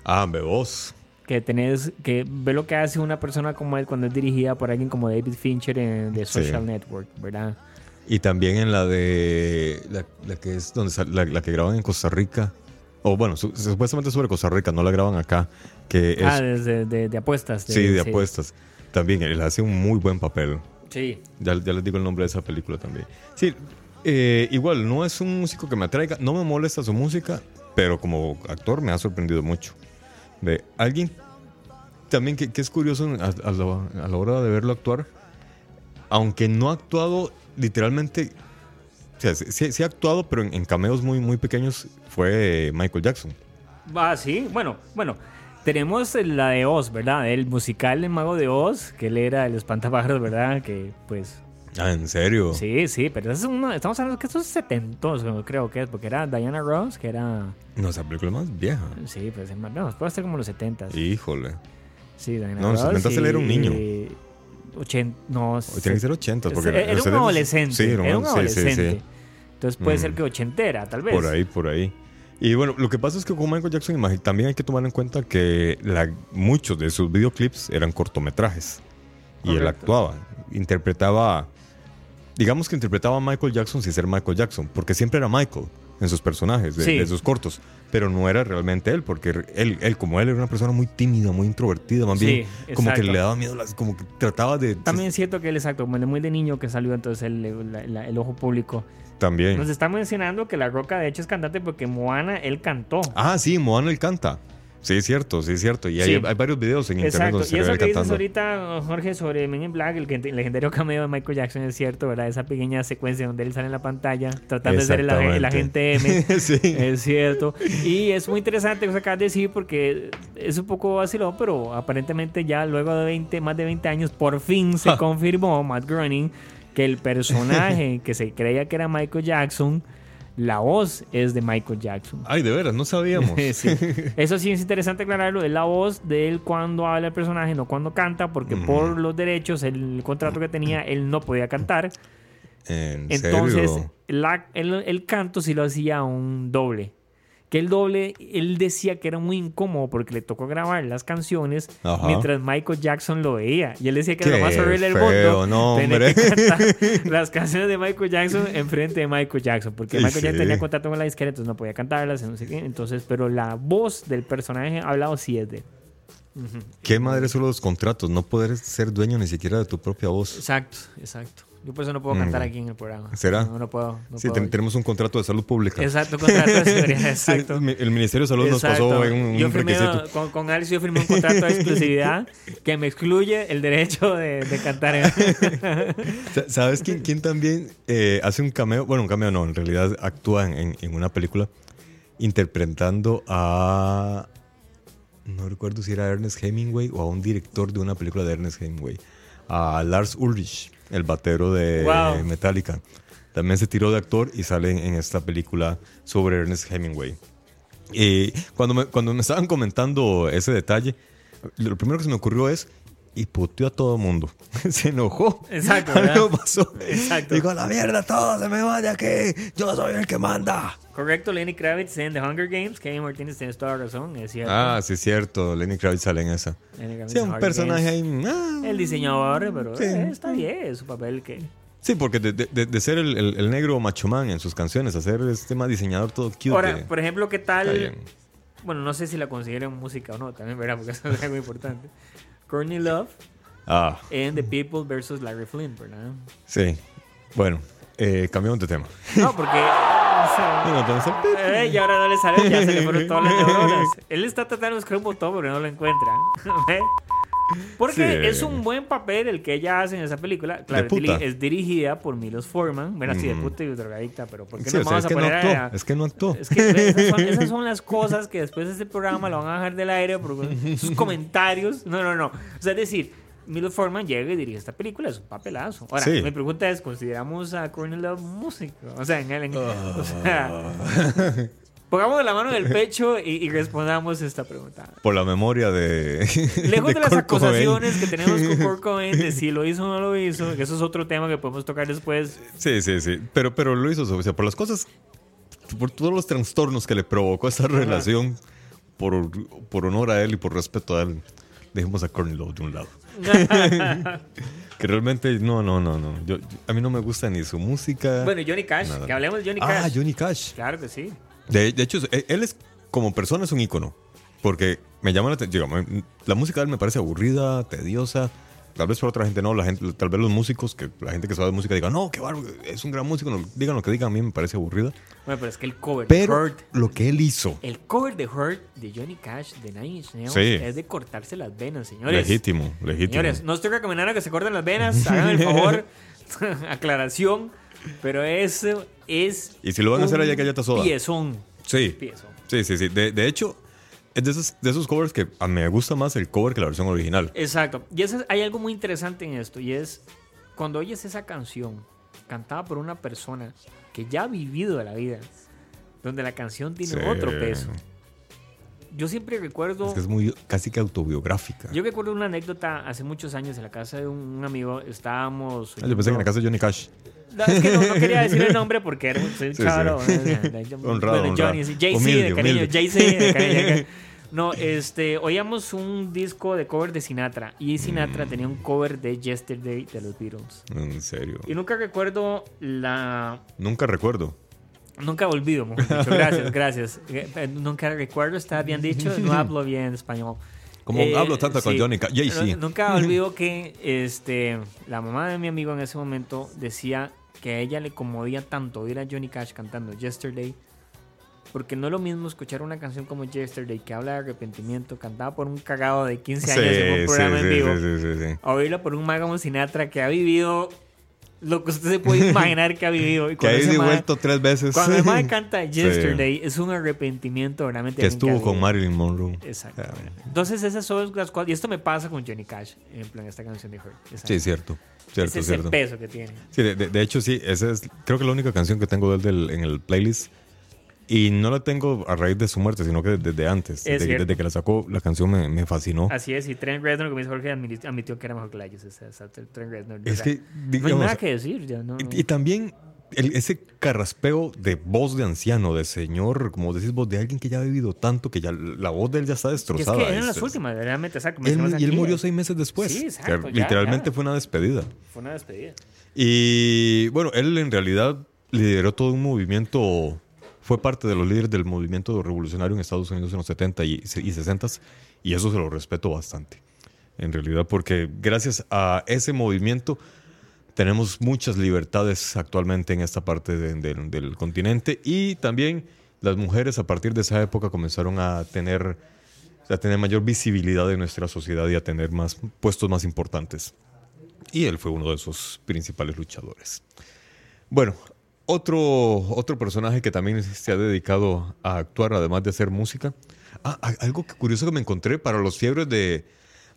Speaker 3: Ah, vos.
Speaker 2: Que tenés, que ve lo que hace una persona como él cuando es dirigida por alguien como David Fincher en The
Speaker 3: Sí.
Speaker 2: Social Network, ¿verdad?
Speaker 3: Y también en la de. La, la que es donde la, la que graban en Costa Rica. O bueno, su- supuestamente sobre Costa Rica, no la graban acá. Que es.
Speaker 2: Ah, de, de apuestas.
Speaker 3: sí, de apuestas. También él hace un muy buen papel.
Speaker 2: Sí.
Speaker 3: Ya, ya les digo el nombre de esa película también. Sí, eh, igual, no es un músico que me atraiga. No me molesta su música, pero como actor me ha sorprendido mucho. Alguien también que, es curioso a, la, hora de verlo actuar, aunque no ha actuado literalmente, o sea, sí, sí- ha actuado, pero en, en cameos muy, muy pequeños, fue Michael Jackson.
Speaker 2: Ah, sí, bueno, bueno. Tenemos la de Oz, ¿verdad? El musical El Mago de Oz, que él era el espantapájaros, ¿verdad? Que pues
Speaker 3: Ah, ¿en serio?
Speaker 2: Sí, sí, pero es uno, estamos hablando que esos setentos, creo que es, porque era Diana Ross, que era,
Speaker 3: No, esa película es más vieja.
Speaker 2: sí, pues es más, no, puede ser como los setentas.
Speaker 3: Híjole.
Speaker 2: Sí, Diana
Speaker 3: No, en los
Speaker 2: Ross.
Speaker 3: 70s él era un
Speaker 2: y-
Speaker 3: niño.
Speaker 2: Ochen- no,
Speaker 3: tiene que ser 80, porque
Speaker 2: era,
Speaker 3: los
Speaker 2: un
Speaker 3: 70s
Speaker 2: adolescente,
Speaker 3: Sí,
Speaker 2: era un
Speaker 3: sí, sí,
Speaker 2: adolescente.
Speaker 3: sí.
Speaker 2: Entonces puede
Speaker 3: Mm.
Speaker 2: ser que ochentera, tal vez.
Speaker 3: Por ahí, por ahí. Y bueno, lo que pasa es que con Michael Jackson también hay que tomar en cuenta que la- muchos de sus videoclips eran cortometrajes. Y él actuaba, interpretaba, digamos que interpretaba a Michael Jackson sin ser Michael Jackson, porque siempre era Michael en sus personajes, de,
Speaker 2: Sí.
Speaker 3: de sus cortos, pero no era realmente él, porque él, él, como él era una persona muy tímida, muy introvertida, más
Speaker 2: Sí,
Speaker 3: bien, como que le daba miedo, como que trataba de...
Speaker 2: También es cierto que él, exacto, como él es muy de niño que salió entonces el, la- la- el ojo público.
Speaker 3: También.
Speaker 2: Nos está mencionando que La Roca de hecho es cantante porque Moana él cantó.
Speaker 3: Ah, sí, Moana él canta. Sí, es cierto, sí, es cierto. Y hay,
Speaker 2: Sí.
Speaker 3: hay varios videos en internet
Speaker 2: Exacto,
Speaker 3: donde se
Speaker 2: y eso que dices ahorita, Jorge, sobre Men in Black, el, legendario cameo de Michael Jackson, es cierto, ¿verdad? Esa pequeña secuencia donde él sale en la pantalla tratando de ser el, el agente M. (laughs)
Speaker 3: sí.
Speaker 2: Es cierto. Y es muy interesante lo que acabas de decir porque es un poco vacilón, pero aparentemente ya luego de 20, más de 20 años, por fin se confirmó, Matt Groening, que el personaje (laughs) que se creía que era Michael Jackson, la voz es de Michael Jackson.
Speaker 3: Ay, de veras, no sabíamos. (laughs)
Speaker 2: Sí. (laughs) Eso sí es interesante aclararlo, es la voz de él cuando habla el personaje, no cuando canta, porque por los derechos, el contrato que tenía, él no podía cantar.
Speaker 3: ¿En
Speaker 2: Entonces,
Speaker 3: serio?
Speaker 2: la- el, el canto sí lo hacía un doble. Que el doble, él decía que era muy incómodo porque le tocó grabar las canciones
Speaker 3: Ajá.
Speaker 2: mientras Michael Jackson lo veía. Y él decía que era lo más horrible del mundo.
Speaker 3: no,
Speaker 2: tener
Speaker 3: hombre.
Speaker 2: que cantar (laughs) las canciones de Michael Jackson enfrente de Michael Jackson. Porque
Speaker 3: Sí,
Speaker 2: Michael Jackson
Speaker 3: sí.
Speaker 2: tenía contrato con la disquera, entonces no podía cantarlas, no sé qué. Entonces, pero la voz del personaje hablado sí es de él.
Speaker 3: ¿Qué madre son los contratos? No poder ser dueño ni siquiera de tu propia voz.
Speaker 2: Exacto, exacto. Yo por eso no puedo cantar
Speaker 3: Mm.
Speaker 2: aquí en el programa.
Speaker 3: ¿Será?
Speaker 2: No, no puedo. no
Speaker 3: sí,
Speaker 2: puedo.
Speaker 3: tenemos un contrato de salud pública.
Speaker 2: Exacto, contrato de (laughs) seguridad, exacto.
Speaker 3: el Ministerio de Salud nos
Speaker 2: Exacto.
Speaker 3: pasó en un,
Speaker 2: yo firmé,
Speaker 3: requisito.
Speaker 2: con, con Alex yo firmé un contrato de exclusividad que me excluye el derecho de, de cantar. en- (laughs)
Speaker 3: ¿Sabes quién, quién también eh, hace un cameo? Bueno, un cameo no, en realidad actúa en, en una película interpretando a... No recuerdo si era Ernest Hemingway o a un director de una película de Ernest Hemingway. A Lars Ulrich, el batero de
Speaker 2: Wow.
Speaker 3: Metallica. También se tiró de actor y sale en, en esta película sobre Ernest Hemingway. Y cuando me, cuando me estaban comentando ese detalle, lo primero que se me ocurrió es, y puteó a todo mundo. (laughs) se enojó.
Speaker 2: Exacto,
Speaker 3: Algo pasó.
Speaker 2: Exacto.
Speaker 3: Digo, a la mierda, todo se me va de aquí. Yo soy el que manda.
Speaker 2: Correcto, Lenny Kravitz en The Hunger Games. Kevin Martínez, tienes toda la razón, es cierto.
Speaker 3: Ah, sí, es cierto. Lenny Kravitz sale en esa.
Speaker 2: Lenny Kravitz
Speaker 3: Sí, un
Speaker 2: Hunger
Speaker 3: personaje
Speaker 2: Games.
Speaker 3: ahí. ah.
Speaker 2: El diseñador, pero
Speaker 3: Sí.
Speaker 2: eh, está bien, su papel que...
Speaker 3: Sí, porque de, de- de- ser el, el- el negro macho man en sus canciones, hacer este más diseñador todo cute.
Speaker 2: Ahora,
Speaker 3: de-
Speaker 2: por ejemplo, ¿qué tal? Bueno, no sé si la consideran música o no, también, ¿verdad? Porque eso es algo importante. Courtney Love
Speaker 3: Ah,
Speaker 2: en The People versus Larry Flynn, ¿verdad?
Speaker 3: sí. Bueno, eh, cambiamos de tema.
Speaker 2: No, porque... o sea, (laughs)
Speaker 3: No, entonces,
Speaker 2: Eh, y ahora no le sale, ya se le fueron todas las neuronas. (laughs) Él está tratando de buscar un botón, pero no lo encuentra. (laughs) Porque
Speaker 3: Sí.
Speaker 2: es un buen papel el que ella hace en esa película. Claro, es diri- es dirigida por Milos Forman. Bueno, sí, de puta y drogadicta, pero ¿por qué
Speaker 3: Sí,
Speaker 2: no
Speaker 3: sea,
Speaker 2: vamos a
Speaker 3: no
Speaker 2: poner a-
Speaker 3: Es que no actuó.
Speaker 2: Es que esas son, esas (laughs) son las cosas que después de este programa lo van a dejar del aire por sus (laughs) comentarios. No, no, no. O sea, es decir, Milo Forman llega y dirige esta película, es un papelazo. Ahora,
Speaker 3: Sí.
Speaker 2: mi pregunta es, ¿consideramos a Courtney Love músico? O sea, en el, en- o
Speaker 3: Ah.
Speaker 2: sea, pongamos la mano en el pecho y, y respondamos esta pregunta.
Speaker 3: Por la memoria de.
Speaker 2: Lejos de, las
Speaker 3: Kurt
Speaker 2: acusaciones que tenemos con Kurt Cobain de si lo hizo o no lo hizo, que eso es otro tema que podemos tocar después.
Speaker 3: Sí, sí, sí. Pero, pero lo hizo, o sea, por las cosas, por todos los trastornos que le provocó esa relación, por, por honor a él y por respeto a él, dejemos a Courtney Love de un lado. (laughs) que realmente, no, no, no, no. Yo, a mí no me gusta ni su música.
Speaker 2: Bueno, Johnny Cash,
Speaker 3: Nada.
Speaker 2: que hablemos de Johnny
Speaker 3: ah,
Speaker 2: Cash.
Speaker 3: Johnny Cash.
Speaker 2: Claro que sí.
Speaker 3: De, de hecho, él es, como persona, es un ícono. Porque me llama la atención. La música de él me parece aburrida, tediosa. Tal vez para otra gente no, la gente, tal vez los músicos, que la gente que sabe de música diga, no, qué bárbaro, es un gran músico, no, digan lo que digan, a mí me parece aburrida.
Speaker 2: Bueno, pero es que el cover
Speaker 3: Pero
Speaker 2: de Hurt,
Speaker 3: lo que él hizo,
Speaker 2: el cover de Hurt de Johnny Cash de Nine Inch Nails
Speaker 3: Sí.
Speaker 2: es de cortarse las venas, señores.
Speaker 3: legítimo, legítimo.
Speaker 2: Señores, no estoy recomendando que se corten las venas, hagan el favor, (laughs) (laughs) aclaración, pero eso es.
Speaker 3: Y si lo van a hacer,
Speaker 2: un
Speaker 3: hay galleta soda.
Speaker 2: Piezón.
Speaker 3: Sí,
Speaker 2: Piezón.
Speaker 3: sí, sí, sí. De, de hecho, es de esos, de esos covers que a mí me gusta más el cover que la versión original.
Speaker 2: Exacto. Y eso es- hay algo muy interesante en esto, y es cuando oyes esa canción cantada por una persona que ya ha vivido la vida, donde la canción tiene
Speaker 3: Sí.
Speaker 2: otro peso. Yo siempre recuerdo.
Speaker 3: Es que es muy casi que autobiográfica.
Speaker 2: Yo recuerdo una anécdota hace muchos años en la casa de un, un amigo. Estábamos.
Speaker 3: Ah, yo pensé que en la casa de Johnny Cash.
Speaker 2: No, es que no, no quería decir el nombre porque era un un
Speaker 3: Sí. Honrado,
Speaker 2: Bueno,
Speaker 3: honrado.
Speaker 2: Johnny, sí, Jay-Z
Speaker 3: Humilde,
Speaker 2: de cariño. Jay-Z de cariño. No, este, oíamos un disco de cover de Sinatra y
Speaker 3: Mm.
Speaker 2: Sinatra tenía un cover de Yesterday de los Beatles.
Speaker 3: En serio.
Speaker 2: Y nunca recuerdo la...
Speaker 3: Nunca recuerdo.
Speaker 2: Nunca olvido, dicho. (laughs) Gracias, gracias. Eh, eh, Nunca recuerdo, está bien dicho, no (laughs) hablo bien español.
Speaker 3: Como
Speaker 2: Eh,
Speaker 3: hablo tanto con
Speaker 2: sí.
Speaker 3: Johnny Cash. Jay, sí.
Speaker 2: Nu- Nunca olvido (laughs) que este, la mamá de mi amigo en ese momento decía que a ella le conmovía tanto oír a Johnny Cash cantando Yesterday. Porque no es lo mismo escuchar una canción como Yesterday que habla de arrepentimiento, cantada por un cagado de 15 años en un programa en vivo,
Speaker 3: sí,
Speaker 2: a oírla por un mago Sinatra que ha vivido lo que usted se puede (laughs) imaginar que ha vivido. Y
Speaker 3: Que ha ido vuelto tres veces.
Speaker 2: cuando el mae canta Yesterday, es un arrepentimiento realmente.
Speaker 3: que estuvo con. Marilyn Monroe.
Speaker 2: Exacto.
Speaker 3: Ah,
Speaker 2: Entonces esas son las cosas. Y esto me pasa con Johnny Cash, en plan esta canción de Hurt.
Speaker 3: Sí, cierto. Cierto,
Speaker 2: ese es
Speaker 3: cierto.
Speaker 2: el peso que tiene.
Speaker 3: Sí, de, de- de hecho, sí. Esa es, creo que la única canción que tengo de él del- en el playlist. Y no la tengo a raíz de su muerte, sino que desde antes.
Speaker 2: Es
Speaker 3: Desde, desde que la sacó, la canción me, me fascinó.
Speaker 2: Así es, y Trent Reznor, como dice Jorge, admitió, que era mejor que la ellos. esa- esa- Trent Reznor.
Speaker 3: Es que,
Speaker 2: no hay
Speaker 3: digamos,
Speaker 2: nada que decir. Ya, no,
Speaker 3: Y, y también el- ese carraspeo de voz de anciano, de señor, como decís vos, de alguien que ya ha vivido tanto, que ya la voz de él ya está
Speaker 2: Y es
Speaker 3: destrozada.
Speaker 2: que eran las últimas, realmente, como
Speaker 3: él- y él murió seis meses después.
Speaker 2: Sí, exacto, ya,
Speaker 3: literalmente
Speaker 2: ya.
Speaker 3: fue una despedida.
Speaker 2: Fue una despedida.
Speaker 3: Y bueno, él en realidad lideró todo un movimiento, fue parte de los líderes del movimiento revolucionario en Estados Unidos en los 70 y, y 60 y eso se lo respeto bastante. En realidad, porque gracias a ese movimiento tenemos muchas libertades actualmente en esta parte de- de- del continente y también las mujeres a partir de esa época comenzaron a tener, a tener mayor visibilidad en nuestra sociedad y a tener más puestos más importantes. Y él fue uno de esos principales luchadores. Bueno, otro, otro personaje que también se ha dedicado a actuar, además de hacer música. Ah, algo que curioso que me encontré para los fiebres de.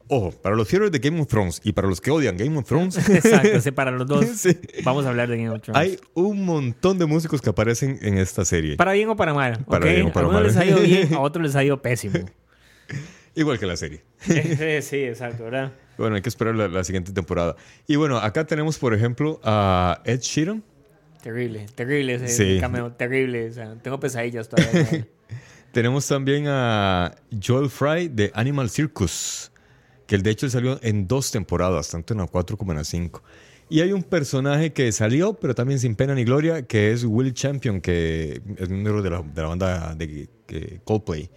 Speaker 3: Ojo, para los fiebres de Game of Thrones y para los que odian Game of Thrones, (laughs)
Speaker 2: Exacto, sí, para los dos. (laughs)
Speaker 3: Sí.
Speaker 2: Vamos a hablar de Game of Thrones.
Speaker 3: hay un montón de músicos que aparecen en esta serie.
Speaker 2: Para bien o para mal.
Speaker 3: Para
Speaker 2: ¿ok?
Speaker 3: bien o para
Speaker 2: a
Speaker 3: mal.
Speaker 2: les ha ido bien, (laughs) a otros les ha ido pésimo.
Speaker 3: Igual que la serie.
Speaker 2: sí, exacto, ¿verdad?
Speaker 3: Bueno, hay que esperar la, la siguiente temporada. Y bueno, acá tenemos, por ejemplo, a Ed Sheeran.
Speaker 2: Terrible, terrible ese
Speaker 3: Sí.
Speaker 2: cameo, terrible. O sea, tengo pesadillas todavía. (laughs)
Speaker 3: Tenemos también a Joel Fry de Animal Circus, que de hecho salió en dos temporadas, tanto en la 4 como en la 5. Y hay un personaje que salió, pero también sin pena ni gloria, que es Will Champion, que es miembro de la, de la banda de, que- Coldplay.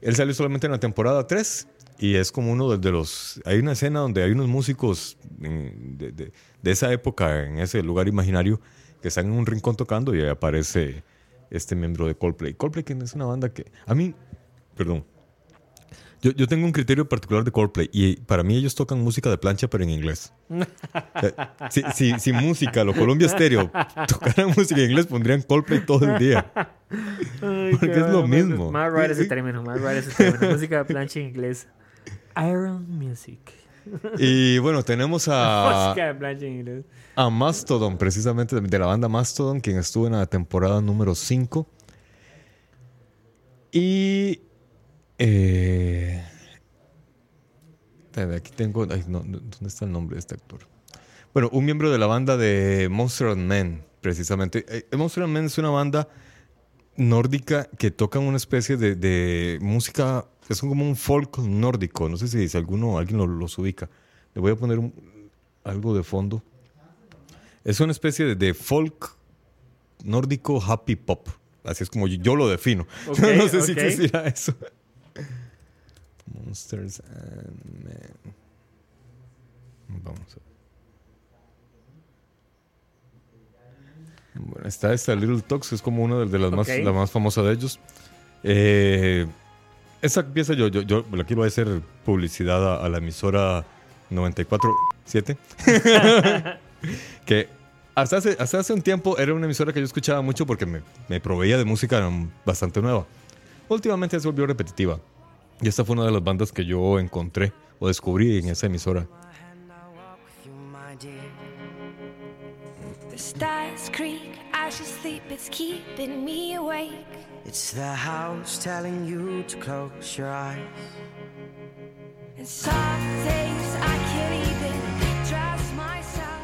Speaker 3: Él salió solamente en la temporada 3 y es como uno de, de los... Hay una escena donde hay unos músicos de, de- de esa época, en ese lugar imaginario, que están en un rincón tocando y ahí aparece este miembro de Coldplay. Coldplay que es una banda que a mí, perdón, Yo, yo tengo un criterio particular de Coldplay y para mí ellos tocan música de plancha pero en inglés. O sea, (laughs) si, si, si música, lo Colombia Estéreo, tocaran música en inglés pondrían Coldplay todo el día. Porque es lo mismo.
Speaker 2: Más raro ese término, más raro ese término. Música de plancha en inglés. Iron Music.
Speaker 3: Y bueno, tenemos a, (laughs) a Mastodon, precisamente de la banda Mastodon, quien estuvo en la temporada número 5. Y. Eh, aquí tengo. ay, no, no, ¿Dónde está el nombre de este actor? Bueno, un miembro de la banda de Monster and Men, precisamente. Eh, Monster and Men es una banda nórdica que tocan una especie de, de música. Es como un folk nórdico. No sé si, si alguno, alguien lo- los ubica. Le voy a poner un- algo de fondo. Es una especie de, de folk nórdico happy pop. Así es como yo, yo lo defino. (laughs) No sé si
Speaker 2: ok.
Speaker 3: existirá eso. Monsters and Men. Vamos a ver. Bueno, está esta Little Talks, es como una de, las más, la más famosa de ellos. Eh, esa pieza yo, yo, yo le quiero hacer publicidad a, a la emisora 94.7. (laughs) que hasta hace, hasta hace un tiempo era una emisora que yo escuchaba mucho porque me, me proveía de música bastante nueva. Últimamente se volvió repetitiva. Y esta fue una de las bandas que yo encontré o descubrí en esa emisora.
Speaker 5: I should sleep, it's keeping me awake.
Speaker 6: It's the house telling you to close your eyes.
Speaker 5: And some days I can't even trust myself.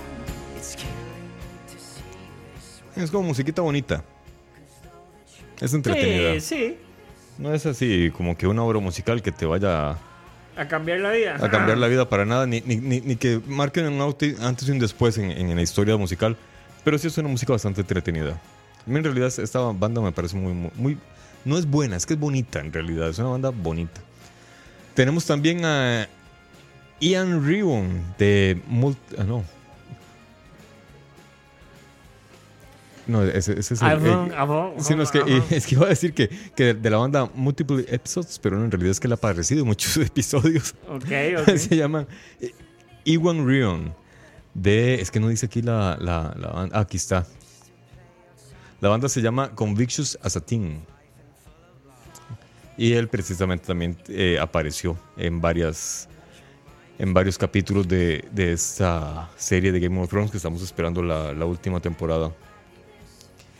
Speaker 6: It's killing me to see this way.
Speaker 3: Es como musiquita bonita. Es entretenida.
Speaker 2: Sí, sí.
Speaker 3: No es así como que una obra musical que te vaya
Speaker 2: A cambiar la vida.
Speaker 3: a cambiar la vida para nada, ni, ni, ni- ni que marquen un antes y un después en, en la historia musical. Pero sí es una música bastante entretenida. A mí en realidad esta banda me parece muy, muy, muy- No es buena, es que es bonita en realidad. Es una banda bonita. Tenemos también a Ian Ribbon de... Mult ah, no. No, ese, ese es el... Eh,
Speaker 2: avon,
Speaker 3: Sí, no, es que, es que iba a decir que, que de la banda Multiple Episodes, pero en realidad es que él ha aparecido muchos (laughs) episodios.
Speaker 2: Ok, ok. (laughs)
Speaker 3: Se llaman eh, Iwan Rion. De. Es que no dice aquí la, la, la banda. ah, aquí está. La banda se llama Convictions as a Teen. Y él precisamente también eh, apareció en varias. En varios capítulos de, de esta serie de Game of Thrones que estamos esperando la, la última temporada.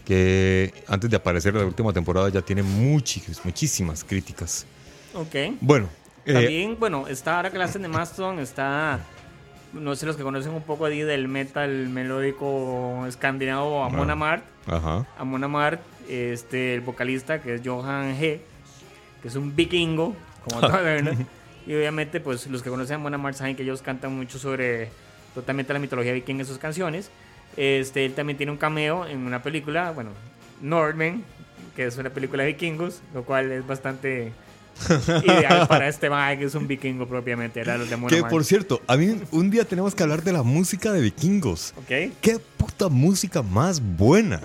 Speaker 3: Que antes de aparecer la última temporada ya tiene muchis- muchísimas críticas.
Speaker 2: Ok.
Speaker 3: Bueno. eh,
Speaker 2: También, bueno, está ahora que la hacen de Mastodon, está, no sé, los que conocen un poco ahí del metal melódico escandinavo, Amon
Speaker 3: Ah.
Speaker 2: Amarth.
Speaker 3: ajá.
Speaker 2: Amon Amarth, este, el vocalista que es Johan G, que es un vikingo, como (laughs) ¿verdad? Y obviamente, pues los que conocen a Amon Amarth saben que ellos cantan mucho sobre totalmente la mitología vikinga en sus canciones. Este, él también tiene un cameo en una película, bueno, Nordman, que es una película de vikingos, lo cual es bastante (laughs) ideal para este mae que es un vikingo propiamente, era los de
Speaker 3: Que por cierto, a mí un día tenemos que hablar de la música de vikingos.
Speaker 2: Ok.
Speaker 3: ¡Qué puta música más buena!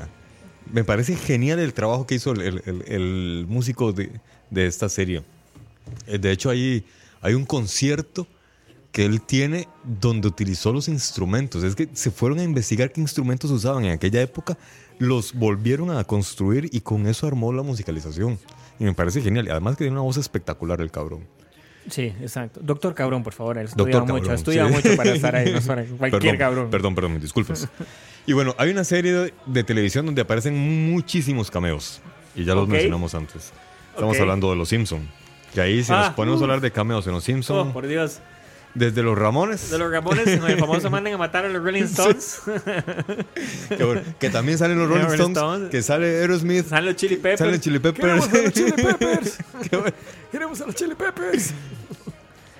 Speaker 3: Me parece genial el trabajo que hizo el, el- el- el músico de, de esta serie. Eh, De hecho, hay, hay un concierto que él tiene donde utilizó los instrumentos. Es que se fueron a investigar qué instrumentos usaban en aquella época, los volvieron a construir y con eso armó la musicalización. Y me parece genial. Además que tiene una voz espectacular el cabrón.
Speaker 2: Sí, exacto. Doctor Cabrón, por favor, él
Speaker 3: Doctor
Speaker 2: estudia mucho,
Speaker 3: Cabrón, sí.
Speaker 2: mucho para estar ahí, (laughs) no para cualquier
Speaker 3: perdón,
Speaker 2: cabrón.
Speaker 3: Perdón, perdón, disculpas. y bueno, hay una serie de, de televisión donde aparecen muchísimos cameos. Y ya los mencionamos antes. Estamos hablando de los Simpsons. Que ahí si nos
Speaker 2: Ah,
Speaker 3: ponemos a hablar de cameos en los Simpsons,
Speaker 2: Oh, por Dios.
Speaker 3: Desde los Ramones,
Speaker 2: De los Ramones, el famoso manden a matar a los Rolling (laughs) Stones.
Speaker 3: que, bueno, que también salen los (laughs) Rolling
Speaker 2: Rolling
Speaker 3: Stones,
Speaker 2: Stones.
Speaker 3: que sale Aerosmith,
Speaker 2: Salen los Chili Peppers.
Speaker 3: salen Chili Peppers.
Speaker 2: Queremos a los Chili (laughs) Peppers.
Speaker 3: Bueno.
Speaker 2: Queremos a los Chili Peppers.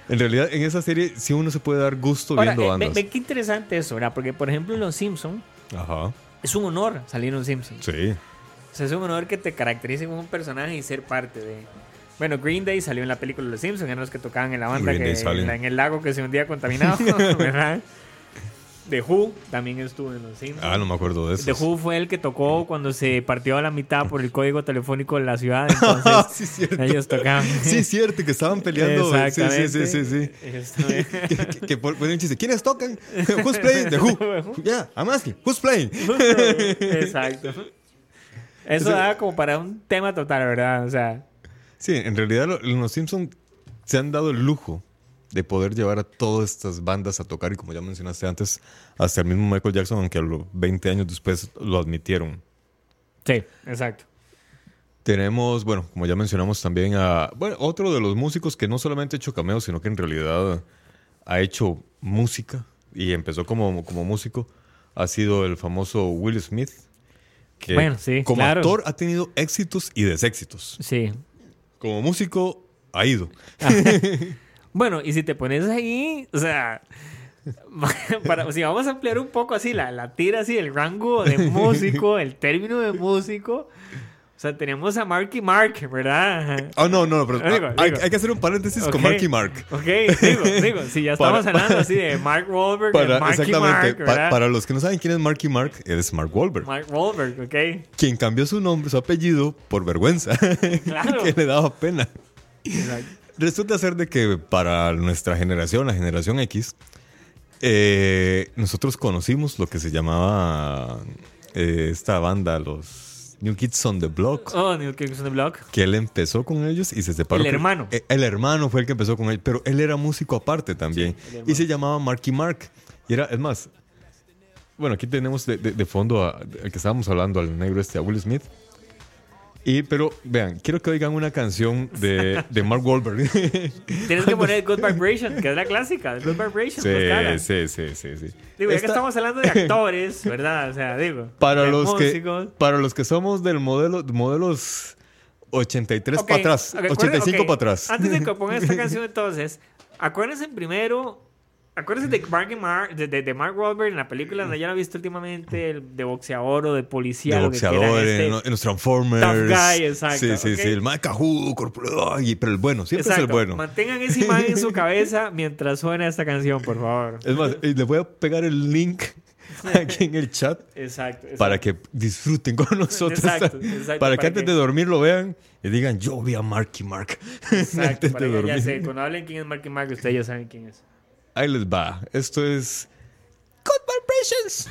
Speaker 3: En realidad, en esa serie sí uno se puede dar gusto
Speaker 2: Ahora,
Speaker 3: viendo
Speaker 2: eh,
Speaker 3: bandas.
Speaker 2: ve, ve qué interesante eso, ¿verdad? Porque, por ejemplo, en Los Simpsons
Speaker 3: Ajá,
Speaker 2: es un honor salir en Los Simpsons.
Speaker 3: sí.
Speaker 2: O sea, es un honor que te caracterice como un personaje y ser parte de... Bueno, Green Day salió en la película de Los Simpsons, eran los que tocaban en la banda que, en, la- en el lago que se hundía contaminado, (laughs) ¿verdad? The Who también estuvo en Los Simpsons.
Speaker 3: Ah, no me acuerdo de eso.
Speaker 2: The Who fue el que tocó cuando se partió a la mitad por el código telefónico de la ciudad. (laughs) Entonces,
Speaker 3: sí, cierto.
Speaker 2: ellos tocaban.
Speaker 3: Sí, cierto, que estaban peleando. Sí, sí,
Speaker 2: Exactamente.
Speaker 3: sí, sí, sí. (laughs) Que, un chiste. ¿Quiénes tocan? Who's playing? The Who. Yeah, I'm asking. Who's playing?
Speaker 2: Exacto. Eso da como para un tema total, ¿verdad? O sea,
Speaker 3: Sí, en realidad lo- los Simpsons se han dado el lujo de poder llevar a todas estas bandas a tocar y como ya mencionaste antes, hasta el mismo Michael Jackson, aunque a los 20 años después lo admitieron.
Speaker 2: sí, exacto.
Speaker 3: Tenemos, bueno, como ya mencionamos también a, bueno, otro de los músicos que no solamente ha hecho cameos, sino que en realidad ha hecho música y empezó como, como músico, ha sido el famoso Will Smith, que
Speaker 2: Bueno, sí,
Speaker 3: como
Speaker 2: claro.
Speaker 3: actor ha tenido éxitos y deséxitos.
Speaker 2: Sí.
Speaker 3: Como músico ha ido. (laughs)
Speaker 2: Bueno, y si te pones ahí, o sea, (laughs) para, si vamos a ampliar un poco así la, la tira, así el rango de (laughs) músico, el término de músico, o sea, tenemos a Marky Mark, ¿verdad?
Speaker 3: Oh, no, no, pero
Speaker 2: Digo,
Speaker 3: hay,
Speaker 2: digo.
Speaker 3: hay que hacer un paréntesis con
Speaker 2: Ok.
Speaker 3: Marky Mark.
Speaker 2: Ok, digo, digo, si ya (laughs) estamos
Speaker 3: Para-
Speaker 2: hablando así de Mark Wahlberg, de
Speaker 3: Para,
Speaker 2: Marky
Speaker 3: exactamente.
Speaker 2: Mark,
Speaker 3: para los que no saben quién es Marky Mark, es Mark Wahlberg.
Speaker 2: Mark Wahlberg, ok.
Speaker 3: Quien cambió su nombre, su apellido, por vergüenza.
Speaker 2: Claro. (laughs)
Speaker 3: que le daba pena.
Speaker 2: Exacto.
Speaker 3: Resulta ser de que para nuestra generación, la generación X, eh, nosotros conocimos lo que se llamaba eh, esta banda, los New Kids on the Block.
Speaker 2: Oh, New Kids on the Block.
Speaker 3: Que él empezó con ellos y se separó.
Speaker 2: El hermano.
Speaker 3: Eh, El hermano fue el que empezó con él, pero él era músico aparte también. y se llamaba Marky Mark. Y era, es más, bueno, aquí tenemos de, de- de fondo al que estábamos hablando, al negro este, a Will Smith. Y, pero vean, quiero que oigan una canción de, de Mark Wahlberg. (laughs)
Speaker 2: Tienes que poner Good (laughs) Vibration, que es la clásica, Good Vibration.
Speaker 3: sí, sí, sí, sí, sí.
Speaker 2: Digo, ya que estamos hablando de (laughs) actores, ¿verdad? O sea, digo.
Speaker 3: para los que
Speaker 2: músicos.
Speaker 3: para los que somos del modelo modelos 83
Speaker 2: Ok,
Speaker 3: para atrás,
Speaker 2: ok, acuérdense-
Speaker 3: 85
Speaker 2: ok,
Speaker 3: para atrás.
Speaker 2: Antes de que pongan esta canción, entonces, acuérdense primero. Acuérdense de Mark, y Mark- de, de- de Mark Wahlberg en la película donde ya lo he visto últimamente, el de boxeador o de policía.
Speaker 3: de
Speaker 2: lo que quieran,
Speaker 3: boxeador,
Speaker 2: este,
Speaker 3: en, en los Transformers.
Speaker 2: Tough guy, exacto,
Speaker 3: Sí, sí,
Speaker 2: ok.
Speaker 3: sí. El más cajudo, pero el bueno, siempre es
Speaker 2: Exacto.
Speaker 3: el bueno.
Speaker 2: Mantengan esa imagen en su (laughs) cabeza mientras suena esta canción, por favor.
Speaker 3: Es más, eh, les voy a pegar el link aquí en el chat (laughs)
Speaker 2: Exacto. exacto.
Speaker 3: para que disfruten con nosotros.
Speaker 2: Exacto, exacto, (laughs)
Speaker 3: para que
Speaker 2: para
Speaker 3: antes
Speaker 2: que-
Speaker 3: de dormir lo vean y digan, yo vi a Marky Mark.
Speaker 2: Exacto,
Speaker 3: antes
Speaker 2: para
Speaker 3: de
Speaker 2: que ya
Speaker 3: dormir.
Speaker 2: sé, cuando hablen quién es Marky Mark, ustedes ya saben quién es.
Speaker 3: Ahí les va. Esto es Good Vibrations.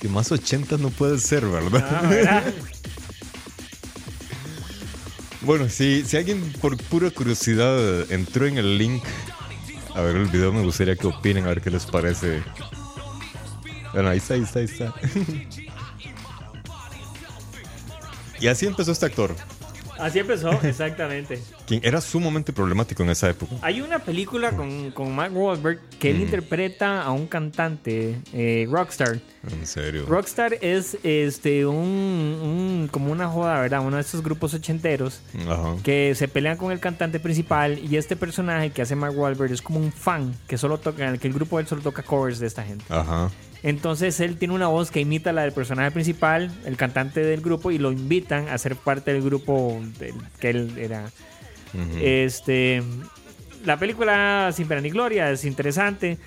Speaker 3: Que más 80 no puede ser, ¿verdad?
Speaker 2: Ah, ¿verdad? (laughs)
Speaker 3: Bueno, si, si alguien por pura curiosidad entró en el link a ver el video, me gustaría que opinen, a ver qué les parece. Bueno, ahí está, ahí está, ahí está. (laughs) y así empezó este actor,
Speaker 2: Así empezó, exactamente.
Speaker 3: quien era sumamente problemático en esa época.
Speaker 2: Hay una película con, con Mark Wahlberg que él interpreta a un cantante, eh, Rockstar.
Speaker 3: En serio.
Speaker 2: Rockstar es este un, un- como una joda, ¿verdad? Uno de esos grupos ochenteros
Speaker 3: Ajá.
Speaker 2: que se pelean con el cantante principal y este personaje que hace Mark Wahlberg es como un fan que solo toca, en el que el grupo de él solo toca covers de esta gente.
Speaker 3: Ajá.
Speaker 2: Entonces él tiene una voz que imita la del personaje principal, el cantante del grupo, y lo invitan a ser parte del grupo del que él era. Este, la película Sin Pena ni Gloria es interesante,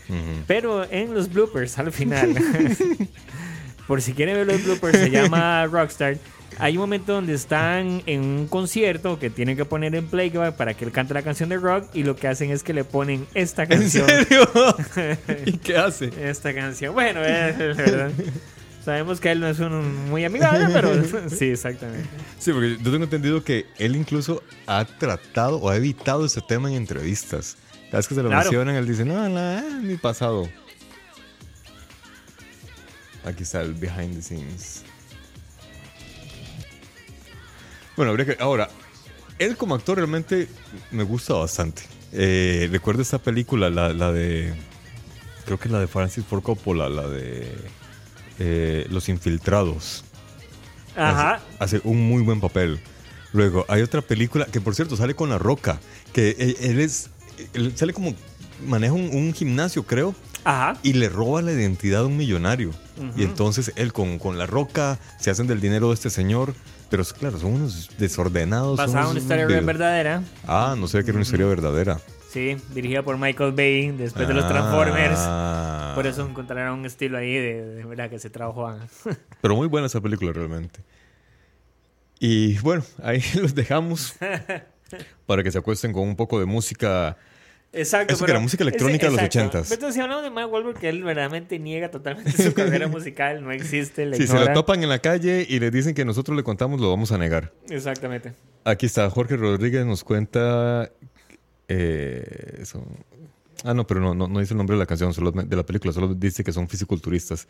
Speaker 2: pero en los bloopers al final, (laughs) por si quieren ver los bloopers, se llama (laughs) Rockstar. Hay un momento donde están en un concierto que tienen que poner en playback para que él cante la canción de rock y lo que hacen es que le ponen esta
Speaker 3: ¿En
Speaker 2: canción.
Speaker 3: serio? (laughs) ¿Y qué hace?
Speaker 2: Esta canción. Bueno, (laughs) es verdad. Sabemos que él no es un muy amigable, pero (laughs) sí, exactamente.
Speaker 3: Sí, porque yo tengo entendido que él incluso ha tratado o ha evitado ese tema en entrevistas. Cada vez que se lo
Speaker 2: Claro.
Speaker 3: mencionan, él dice, no, no, es mi pasado. Aquí está el behind the scenes. Bueno, habría que... Ahora, él como actor realmente me gusta bastante. Eh, recuerdo esta película, la, la de... Creo que la de Francis Ford Coppola, la de... eh, Los Infiltrados
Speaker 2: Ajá.
Speaker 3: hace, hace un muy buen papel. Luego, hay otra película que, por cierto, sale con La Roca. Que él, él es. Él sale como. Maneja un, un gimnasio, creo.
Speaker 2: Ajá.
Speaker 3: Y le roba la identidad a un millonario. Y entonces él con, con La Roca se hacen del dinero de este señor. Pero es- claro, son unos desordenados.
Speaker 2: Basada en una historia
Speaker 3: de-
Speaker 2: verdadera.
Speaker 3: Ah, no sé que era una historia verdadera.
Speaker 2: Sí, dirigida por Michael Bay después de los Transformers.
Speaker 3: Ah.
Speaker 2: Por eso encontraron un estilo ahí de, de verdad que se trabajó. (laughs)
Speaker 3: Pero muy buena esa película realmente. Y bueno, ahí (laughs) los dejamos (laughs) para que se acuesten con un poco de música.
Speaker 2: Exacto.
Speaker 3: Eso que era música electrónica de los ochentas.
Speaker 2: Pero si hablamos de Mark Wahlberg, que él verdaderamente niega totalmente su (laughs) carrera musical, no existe,
Speaker 3: Si se la topan en la calle y le dicen que nosotros le contamos, lo vamos a negar.
Speaker 2: Exactamente.
Speaker 3: Aquí está, Jorge Rodríguez nos cuenta. eh. Ah, no, pero no, no, no dice el nombre de la canción, solo de la película, solo dice que son fisiculturistas.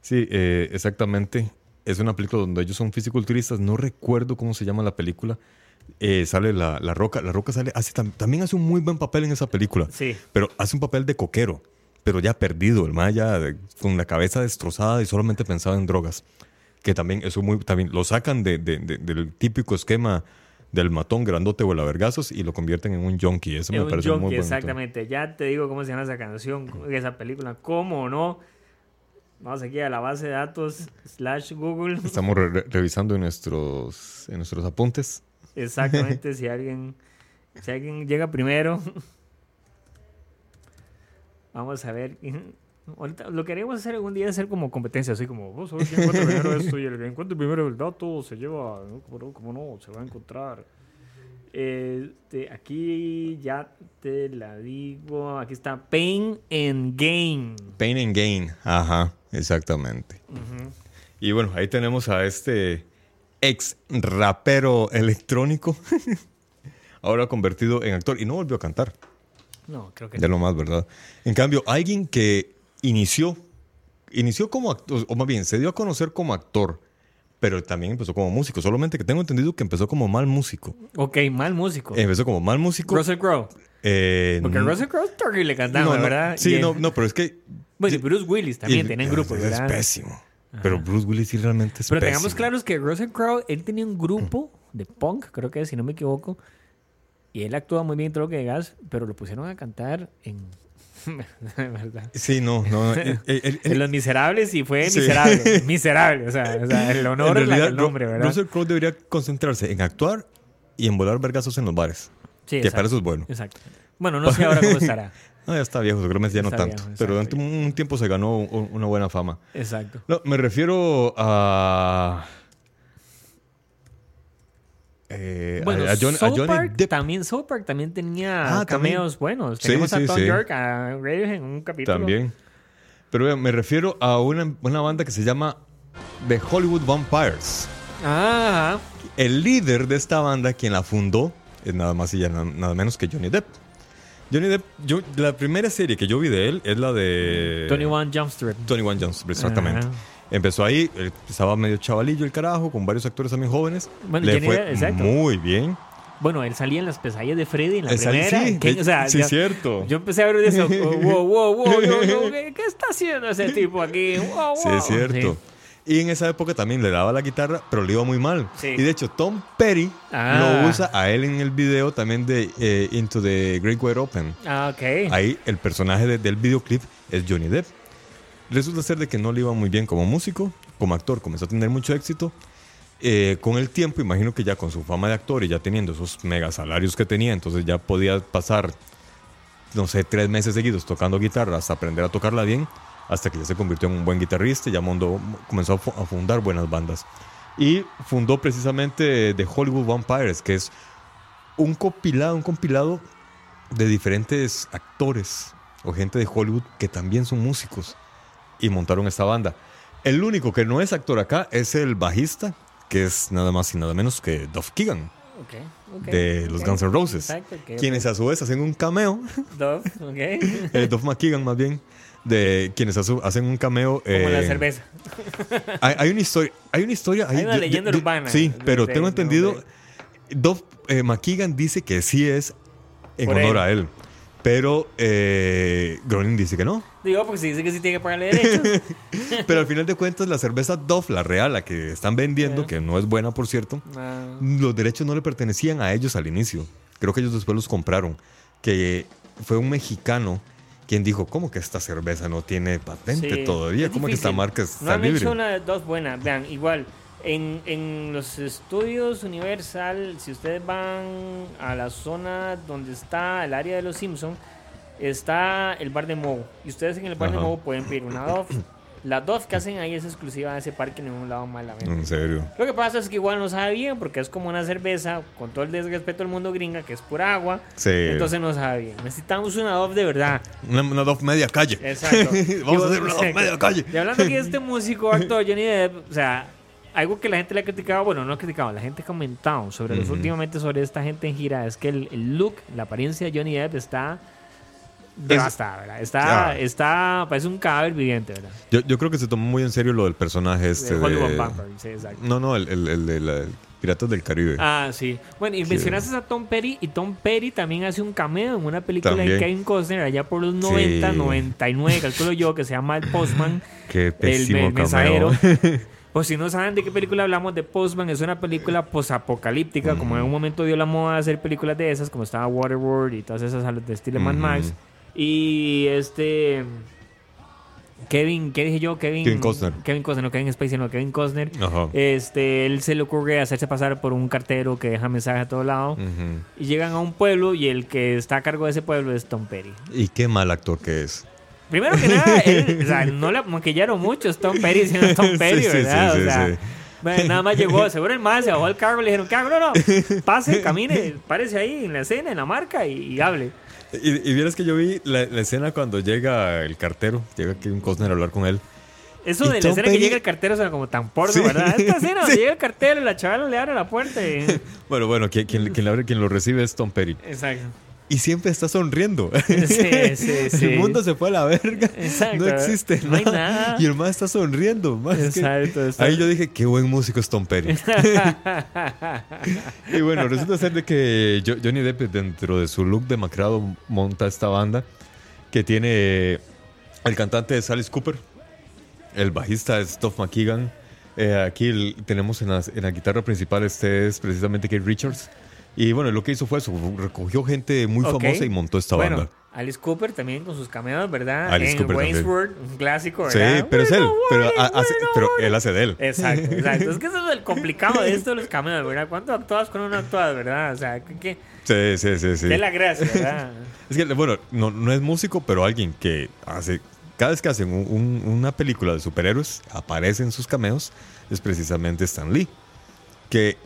Speaker 3: Sí, eh, exactamente. Es una película donde ellos son fisiculturistas. No recuerdo cómo se llama la película. Eh, sale la, la Roca. La Roca sale, hace, tam- también hace un muy buen papel en esa película.
Speaker 2: Sí.
Speaker 3: Pero hace un papel de coquero. Pero ya perdido, el Maya con la cabeza destrozada y solamente pensaba en drogas. Que también, eso muy, también lo sacan de, de- de- del típico esquema del matón grandote o el vergazos y lo convierten en un junkie. Eso
Speaker 2: Es
Speaker 3: me
Speaker 2: un
Speaker 3: parece
Speaker 2: junkie,
Speaker 3: muy bueno.
Speaker 2: exactamente. Ya te digo cómo se llama esa canción, esa película. ¿Cómo no? Vamos aquí a la base de datos slash Google.
Speaker 3: Estamos re- revisando en nuestros, en nuestros apuntes.
Speaker 2: Exactamente, (laughs) si alguien, si alguien llega primero. (laughs) Vamos a ver. Ahorita, lo que queremos hacer algún día es hacer como competencia, así como vos sabés quién encuentra primero (laughs) esto y el que encuentre primero el dato se lleva, ¿no? ¿Cómo, no? ¿Cómo no? Se va a encontrar. Este, aquí ya te la digo. Aquí está Pain and Gain.
Speaker 3: Pain and Gain. Ajá, exactamente. Y bueno, ahí tenemos a este ex rapero electrónico. (laughs) Ahora convertido en actor. Y no volvió a cantar.
Speaker 2: No, creo que
Speaker 3: De lo más, ¿verdad? En cambio, alguien que inició, inició como actor, o más bien, se dio a conocer como actor, pero también empezó como músico. Solamente que tengo entendido que empezó como mal músico.
Speaker 2: Ok, mal músico.
Speaker 3: Empezó como mal músico.
Speaker 2: Russell Crowe.
Speaker 3: eh,
Speaker 2: Porque Russell Crowe es terrible cantando,
Speaker 3: no, no,
Speaker 2: ¿verdad?
Speaker 3: Sí,
Speaker 2: Y
Speaker 3: no, no, pero es que.
Speaker 2: Bueno, y Bruce Willis también tienen grupo,
Speaker 3: es,
Speaker 2: ¿verdad?
Speaker 3: Es pésimo. Pero Bruce Willis sí realmente es
Speaker 2: Pero
Speaker 3: pésimo.
Speaker 2: tengamos claros que Russell Crowe, él tenía un grupo de punk, creo que si no me equivoco, y él actúa muy bien en todo lo que digas, pero lo pusieron a cantar en... ¿verdad? (laughs)
Speaker 3: Sí, no, no. él- él- él-
Speaker 2: En Los Miserables y fue
Speaker 3: Sí.
Speaker 2: miserable. (laughs) miserable, o sea, o sea, el honor
Speaker 3: en
Speaker 2: es la-
Speaker 3: realidad,
Speaker 2: el nombre, ¿verdad?
Speaker 3: Russell Crowe debería concentrarse en actuar y en volar vergazos en los bares.
Speaker 2: Sí,
Speaker 3: que
Speaker 2: exacto,
Speaker 3: para eso es bueno.
Speaker 2: Exacto. Bueno, no sé ahora cómo estará. (laughs)
Speaker 3: No, ya está viejo, seguramente ya no
Speaker 2: Está
Speaker 3: tanto.
Speaker 2: viejo,
Speaker 3: pero durante un, tiempo se ganó un- una buena fama.
Speaker 2: Exacto.
Speaker 3: No, me refiero a. eh,
Speaker 2: Bueno,
Speaker 3: a, John- a
Speaker 2: South
Speaker 3: Johnny
Speaker 2: Park
Speaker 3: Depp
Speaker 2: también, South Park también tenía
Speaker 3: Ah, también.
Speaker 2: cameos buenos.
Speaker 3: Sí,
Speaker 2: Tenemos
Speaker 3: sí,
Speaker 2: a Tom
Speaker 3: sí.
Speaker 2: York, a Radiohead en un capítulo.
Speaker 3: también. Pero vean, me refiero a una, una banda que se llama The Hollywood Vampires.
Speaker 2: Ah,
Speaker 3: El líder de esta banda, quien la fundó, es nada más y ya na- nada menos que Johnny Depp. Johnny Depp, yo, la primera serie que yo vi de él es la de...
Speaker 2: 21 Jump Street.
Speaker 3: 21 Jump exactamente.
Speaker 2: Ajá.
Speaker 3: Empezó ahí, estaba medio chavalillo el carajo, con varios actores también jóvenes.
Speaker 2: Bueno,
Speaker 3: Le
Speaker 2: Johnny
Speaker 3: fue
Speaker 2: Depp,
Speaker 3: muy bien.
Speaker 2: Bueno, él salía en las pesadillas de Freddy en la
Speaker 3: Eh,
Speaker 2: primera.
Speaker 3: sí,
Speaker 2: ¿Qué-
Speaker 3: de-
Speaker 2: o sea,
Speaker 3: sí,
Speaker 2: yo,
Speaker 3: cierto.
Speaker 2: yo empecé a ver eso. oh, (laughs) wow, wow, wow. (laughs) ¿qué, está haciendo ese tipo aquí? Wow,
Speaker 3: Sí,
Speaker 2: wow.
Speaker 3: es cierto.
Speaker 2: Sí.
Speaker 3: Y en esa época también le daba la guitarra, pero le iba muy mal.
Speaker 2: Sí.
Speaker 3: Y de hecho, Tom Petty
Speaker 2: Ah.
Speaker 3: lo usa a él en el video también de eh, Into the Great Wide Open.
Speaker 2: Ah, ok.
Speaker 3: Ahí el personaje de- del videoclip es Johnny Depp. Resulta ser de que no le iba muy bien como músico, como actor, comenzó a tener mucho éxito. Eh, con el tiempo, imagino que ya con su fama de actor y ya teniendo esos mega salarios que tenía, entonces ya podía pasar, no sé, tres meses seguidos tocando guitarra hasta aprender a tocarla bien, hasta que ya se convirtió en un buen guitarrista y ya mondó- comenzó a, fu- a fundar buenas bandas. Y fundó precisamente The Hollywood Vampires, que es un compilado, un compilado de diferentes actores o gente de Hollywood que también son músicos y montaron esta banda. El único que no es actor acá es el bajista, que es nada más y nada menos que Duff Keegan, de los
Speaker 2: ok.
Speaker 3: Guns N' Roses,
Speaker 2: Exacto,
Speaker 3: quienes a su vez hacen un cameo,
Speaker 2: ok. (laughs)
Speaker 3: eh, Duff McKeegan más bien, de quienes hacen un cameo.
Speaker 2: Como la
Speaker 3: eh,
Speaker 2: cerveza.
Speaker 3: Hay, hay una historia, hay una historia,
Speaker 2: Hay una leyenda urbana
Speaker 3: Sí, pero tengo entendido, Duff eh, McKeegan dice que sí es en
Speaker 2: Por
Speaker 3: honor
Speaker 2: él.
Speaker 3: a él, pero eh, Groening dice que no.
Speaker 2: Digo, porque si dice que sí tiene que pagarle derechos. (laughs)
Speaker 3: Pero al final de cuentas, la cerveza Dove, la real, la que están vendiendo, que no es buena, por cierto,
Speaker 2: Ah,
Speaker 3: los derechos no le pertenecían a ellos al inicio. Creo que ellos después los compraron. Que fue un mexicano quien dijo, ¿cómo que esta cerveza no tiene patente
Speaker 2: sí.
Speaker 3: todavía?
Speaker 2: Es
Speaker 3: ¿Cómo que esta marca está
Speaker 2: No han
Speaker 3: libre?
Speaker 2: hecho una de dos buenas. Vean, igual, en, en los estudios Universal, si ustedes van a la zona donde está el área de los Simpsons, está el bar de Moe. Y ustedes en el bar de. Moe pueden pedir una Dove. (clears throat) La Dove que hacen ahí es exclusiva de ese parque, en ningún lado más la venden.
Speaker 3: En serio.
Speaker 2: Lo que pasa es que igual no sabe bien porque es como una cerveza, con todo el desrespeto del mundo gringa, que es pura agua.
Speaker 3: Sí.
Speaker 2: Entonces no sabe bien. Necesitamos una Dove de verdad.
Speaker 3: Una, una Dove media calle.
Speaker 2: Exacto. (laughs)
Speaker 3: Vamos
Speaker 2: Y
Speaker 3: a hacer una
Speaker 2: exacto.
Speaker 3: media calle.
Speaker 2: Y hablando aquí de este (laughs) músico, actor Johnny Depp, o sea, algo que la gente le ha criticado, bueno, no ha criticado, la gente ha comentado sobre los últimamente sobre esta gente en gira, es que el, el look, la apariencia de Johnny Depp está devastada, ¿verdad? Está,
Speaker 3: Ah.
Speaker 2: está, parece un cadáver viviente, ¿verdad?
Speaker 3: Yo, yo creo que se tomó muy en serio lo del personaje este
Speaker 2: de
Speaker 3: de...
Speaker 2: Hollywood Vampire, sí, exacto.
Speaker 3: No, no, el, el, de Piratas del Caribe.
Speaker 2: Ah, sí. Bueno, y mencionaste a Tom Petty, y Tom Petty también hace un cameo en una película
Speaker 3: También.
Speaker 2: de Kevin Costner allá por los 90,
Speaker 3: Sí.
Speaker 2: 99, calculo yo, que se llama El Postman. (laughs)
Speaker 3: Qué
Speaker 2: el,
Speaker 3: pésimo
Speaker 2: el mensajero. (laughs) Pues si no saben de qué película hablamos de Postman, es una película posapocalíptica, como en un momento dio la moda de hacer películas de esas, como estaba Waterworld y todas esas de estilo Mad
Speaker 3: Ujú.
Speaker 2: Max. Y este Kevin, ¿qué dije yo? Kevin
Speaker 3: Kevin Costner.
Speaker 2: Kevin Costner, no Kevin Spacey, no Kevin Costner.
Speaker 3: Ajá.
Speaker 2: Este, él se le ocurre hacerse pasar por un cartero que deja mensajes a todo lado. Y llegan a un pueblo y el que está a cargo de ese pueblo es Tom Petty.
Speaker 3: Y qué mal actor que es.
Speaker 2: Primero que nada, (laughs) él, o sea, no le maquillaron mucho es Tom Petty siendo Tom (laughs) Petty,
Speaker 3: Sí, sí,
Speaker 2: ¿verdad?
Speaker 3: sí,
Speaker 2: o sea, bueno, nada más llegó, (laughs) seguro el más se bajó el carro, le dijeron. No, no, pase, camine, párese ahí en la escena, en la marca y, y hable.
Speaker 3: Y, y vieras que yo vi la, la escena cuando llega el cartero, llega Kevin Costner a hablar con él.
Speaker 2: Eso
Speaker 3: Y
Speaker 2: de la escena que llega el cartero suena como tan porno,
Speaker 3: Sí.
Speaker 2: ¿verdad? Esta (laughs) escena donde
Speaker 3: Sí.
Speaker 2: llega el cartero y la chavala le abre la puerta y... (laughs)
Speaker 3: Bueno, bueno, quien, quien, quien le abre- quien lo recibe es Tom Petty.
Speaker 2: Exacto.
Speaker 3: Y siempre está sonriendo.
Speaker 2: Sí, sí, (laughs) sí.
Speaker 3: El mundo se fue a la verga.
Speaker 2: Exacto.
Speaker 3: No existe
Speaker 2: No hay
Speaker 3: nada.
Speaker 2: nada.
Speaker 3: Y el más está sonriendo. más que-
Speaker 2: Exacto, exacto.
Speaker 3: Ahí yo dije, qué buen músico es Tom Petty. (laughs) y bueno, resulta ser de que Jo- Johnny Depp, dentro de su look demacrado, monta esta banda que tiene el cantante es Alice Cooper, el bajista es Duff McKagan. eh, aquí el- tenemos en la, en la guitarra principal, este es precisamente Kate Richards. Y bueno, lo que hizo fue eso, recogió gente muy famosa y montó esta
Speaker 2: bueno,
Speaker 3: banda.
Speaker 2: Alice Cooper también con sus cameos, ¿verdad?
Speaker 3: Alice
Speaker 2: en
Speaker 3: Cooper
Speaker 2: Wayne's
Speaker 3: también.
Speaker 2: World, un clásico,
Speaker 3: Sí,
Speaker 2: ¿verdad?
Speaker 3: pero es él,
Speaker 2: Bueno,
Speaker 3: pero, hace- pero él hace de él.
Speaker 2: Exacto, exacto. Es que eso es el complicado de esto de los (laughs) cameos, ¿verdad? ¿Cuánto actúas con uno actúas, verdad? O sea, ¿qué, qué,
Speaker 3: Sí, sí, sí, sí.
Speaker 2: es la gracia, verdad? (laughs)
Speaker 3: Es que, bueno, no, no es músico, pero alguien que hace. Cada vez que hacen un- un- una película de superhéroes, aparecen sus cameos, es precisamente Stan Lee. Que,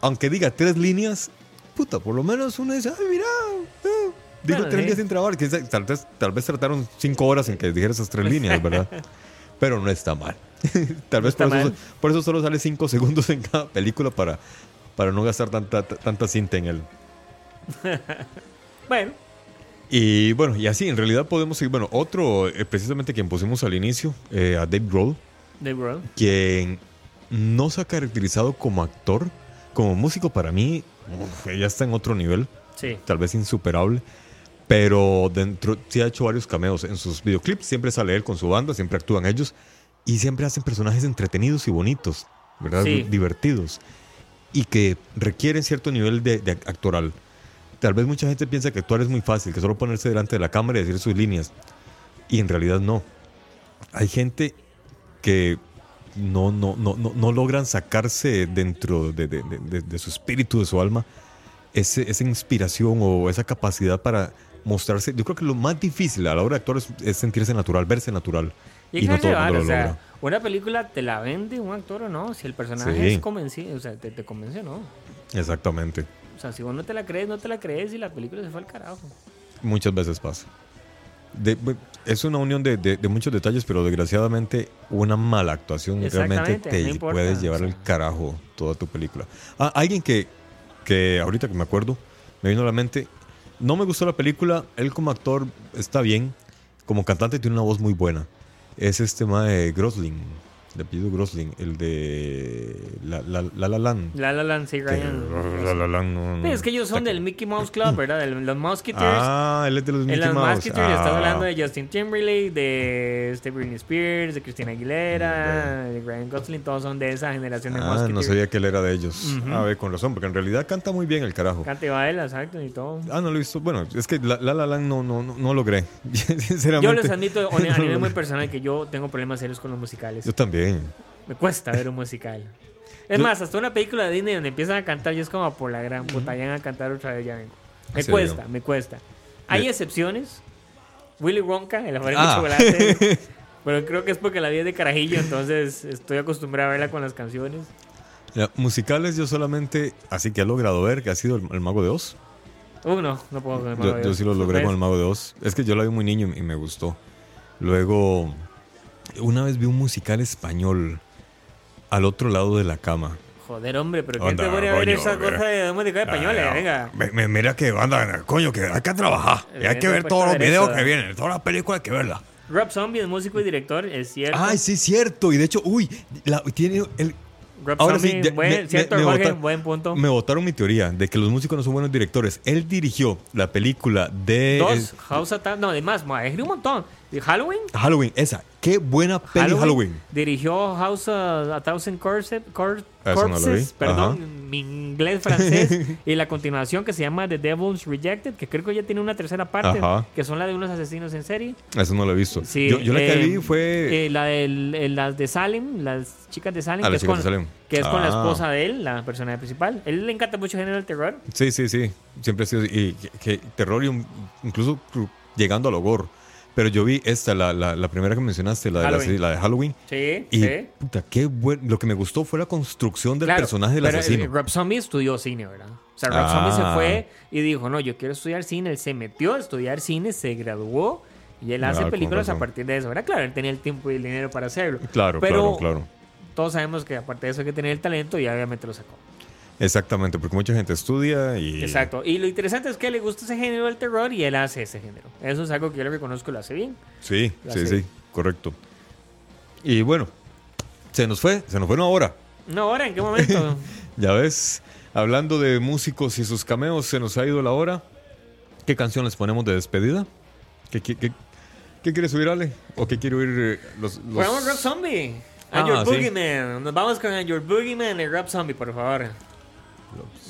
Speaker 3: aunque diga tres líneas, puta, por lo menos uno dice, ay, mira, eh, dijo tres líneas sin trabar. Que tal, vez, tal vez trataron cinco horas en que dijera esas tres líneas, ¿verdad? (laughs) Pero no está mal. (laughs) tal vez por eso, por eso solo sale cinco segundos en cada película para, para no gastar tanta, tanta cinta en él. (laughs)
Speaker 2: Bueno,
Speaker 3: Y bueno, y así en realidad podemos seguir. Bueno, otro, eh, precisamente quien pusimos al inicio, eh, a Dave Grohl,
Speaker 2: The World.
Speaker 3: quien no se ha caracterizado como actor, como músico para mí, uf, ya está en otro nivel,
Speaker 2: Sí.
Speaker 3: tal vez insuperable. Pero dentro, sí ha hecho varios cameos en sus videoclips. Siempre sale él con su banda, siempre actúan ellos. Y siempre hacen personajes entretenidos y bonitos, ¿verdad?
Speaker 2: Sí.
Speaker 3: Divertidos. Y que requieren cierto nivel de, de actoral. Tal vez mucha gente piensa que actuar es muy fácil, que solo ponerse delante de la cámara y decir sus líneas. Y en realidad no. Hay gente que no, no, no, no, no logran sacarse dentro de, de- de- de- su espíritu, de su alma, ese- esa inspiración o esa capacidad para mostrarse. Yo creo que lo más difícil a la hora de actuar es, es sentirse natural, verse natural.
Speaker 2: Y,
Speaker 3: Y, no todo
Speaker 2: llevar,
Speaker 3: mundo
Speaker 2: o
Speaker 3: lo
Speaker 2: sea,
Speaker 3: logra.
Speaker 2: una película te la vende un actor o no, si el personaje
Speaker 3: Sí.
Speaker 2: es convencido, o sea, te, te convence o no.
Speaker 3: Exactamente.
Speaker 2: O sea, si vos no te la crees, no te la crees y la película se fue al carajo.
Speaker 3: Muchas veces pasa. De- es una unión de, de- de muchos detalles, pero desgraciadamente una mala actuación realmente te
Speaker 2: no importa,
Speaker 3: puedes llevar
Speaker 2: o
Speaker 3: al
Speaker 2: sea.
Speaker 3: carajo toda tu película. Ah, alguien que, que ahorita que me acuerdo, me vino a la mente, no me gustó la película, él como actor está bien, como cantante tiene una voz muy buena. Es este mae Grosling. De apellido Grosling, el de La La, la, La Land.
Speaker 2: La La Land, sí, Ryan. (laughs)
Speaker 3: La La Land, no,
Speaker 2: es que ellos son del Mickey Mouse Club, ¿verdad? De los Musketeers.
Speaker 3: Ah, él es de los
Speaker 2: en
Speaker 3: Mickey
Speaker 2: los
Speaker 3: Mouse.
Speaker 2: Musketeers estás
Speaker 3: Ah.
Speaker 2: hablando de Justin Timberlake, de este Britney Spears, de Christina Aguilera, de Ryan Gosling, todos son de esa generación de
Speaker 3: Ah,
Speaker 2: Musketeers.
Speaker 3: no sabía que él era de ellos. A ver, con razón, porque en realidad canta muy bien el carajo.
Speaker 2: Canta y baila, exacto, y todo.
Speaker 3: Ah, no lo he visto. Bueno, es que La La, la Land no, no, no, logré. (laughs) Sinceramente.
Speaker 2: Yo les admito (laughs) a nivel muy personal que yo tengo problemas serios con los musicales.
Speaker 3: Yo también.
Speaker 2: Me cuesta ver un musical. Es
Speaker 3: Yo-
Speaker 2: más, hasta una película de Disney donde empiezan a cantar y es como por la gran puta, ya van a cantar otra vez, ya vengo. Me cuesta, me cuesta. Hay
Speaker 3: Yo-
Speaker 2: excepciones. Willy Wonka, el afán
Speaker 3: Ah.
Speaker 2: chocolate. (laughs) pero creo que es porque la vi de carajillo, entonces estoy acostumbrado a verla con las canciones.
Speaker 3: Ya, musicales yo solamente, así que he logrado ver, que ha sido el, el Mago de Oz.
Speaker 2: Uh, no, no puedo con el Mago
Speaker 3: Yo,
Speaker 2: de
Speaker 3: yo
Speaker 2: Oz.
Speaker 3: sí lo logré con el Mago de Oz. Es que yo la vi muy niño y me gustó. Luego, una vez vi un musical español al otro lado de la cama.
Speaker 2: Joder, hombre, pero ¿quién te pone a ver
Speaker 3: coño,
Speaker 2: esa
Speaker 3: mira.
Speaker 2: cosa de música española?
Speaker 3: Ah,
Speaker 2: Venga.
Speaker 3: me- me- mira que anda, coño, que hay que trabajar. Y hay que ver todos los videos
Speaker 2: eso,
Speaker 3: que
Speaker 2: ¿eh?
Speaker 3: vienen, todas las películas hay que verlas.
Speaker 2: Rob Zombie es músico y director, es cierto.
Speaker 3: Ay, sí, cierto. Y de hecho, uy, la- tiene el.
Speaker 2: Rob
Speaker 3: Ahora
Speaker 2: Zombie,
Speaker 3: sí, ya-
Speaker 2: buen-
Speaker 3: me-
Speaker 2: cierto,
Speaker 3: me- me
Speaker 2: Jorge, buen punto.
Speaker 3: Me votaron mi teoría de que los músicos no son buenos directores. Él dirigió la película de
Speaker 2: Dos, House Attack, no, además, ma, es un montón. ¿De Halloween?
Speaker 3: eh, Halloween. Esa, qué buena peli Halloween.
Speaker 2: Dirigió House uh, a Thousand Corse- Cor-
Speaker 3: no
Speaker 2: Corpses,
Speaker 3: vi.
Speaker 2: perdón, mi inglés francés. (laughs) y la continuación que se llama The Devil's Rejected, que creo que ya tiene una tercera parte,
Speaker 3: Ajá.
Speaker 2: que son la de unos asesinos en serie.
Speaker 3: Eso no lo he visto.
Speaker 2: Sí,
Speaker 3: yo, yo la que
Speaker 2: eh,
Speaker 3: vi fue.
Speaker 2: eh, la del- eh, las de Salem, las chicas de Salem,
Speaker 3: Ah,
Speaker 2: que, es con,
Speaker 3: de Salem.
Speaker 2: que es con la
Speaker 3: Ah.
Speaker 2: esposa de él, la personaje principal. Él le encanta mucho el género del terror.
Speaker 3: Sí, sí, sí. Siempre ha sido. Y que, que terror y un- incluso llegando al horror. Pero yo vi esta, la, la, la primera que mencionaste, la de, la,
Speaker 2: Halloween.
Speaker 3: la de Halloween.
Speaker 2: Sí,
Speaker 3: Y
Speaker 2: sí.
Speaker 3: puta, qué buen. Lo que me gustó fue la construcción del
Speaker 2: Claro,
Speaker 3: personaje del
Speaker 2: pero, eh,
Speaker 3: asesino.
Speaker 2: Rob Zombie estudió cine, ¿verdad? O sea, Rob
Speaker 3: Ah.
Speaker 2: Zombie se fue y dijo, no, yo quiero estudiar cine. Él se metió a estudiar cine, se graduó y él
Speaker 3: Ah,
Speaker 2: hace
Speaker 3: con
Speaker 2: películas a partir de eso. ¿verdad? Claro, él tenía el tiempo y el dinero para hacerlo.
Speaker 3: Claro,
Speaker 2: pero
Speaker 3: claro, claro.
Speaker 2: todos sabemos que aparte de eso hay que tener el talento y obviamente lo sacó.
Speaker 3: Exactamente, porque mucha gente estudia y.
Speaker 2: Exacto. Y lo interesante es que le gusta ese género del terror y él hace ese género. Eso es algo que yo le reconozco, lo hace bien.
Speaker 3: Sí, sí, sí, correcto. Y bueno, se nos fue, se nos fue una hora.
Speaker 2: No, ahora, ¿en qué momento? (laughs)
Speaker 3: Ya ves, hablando de músicos y sus cameos, se nos ha ido la hora. ¿Qué canción les ponemos de despedida? ¿Qué, qué, qué, qué quieres oír, Ale? ¿O qué quiere oír eh, los, los-
Speaker 2: Ponemos Rob Zombie.
Speaker 3: Ah,
Speaker 2: And Your
Speaker 3: sí.
Speaker 2: Boogeyman. Nos vamos con And Your Boogeyman de Rob Zombie, por favor.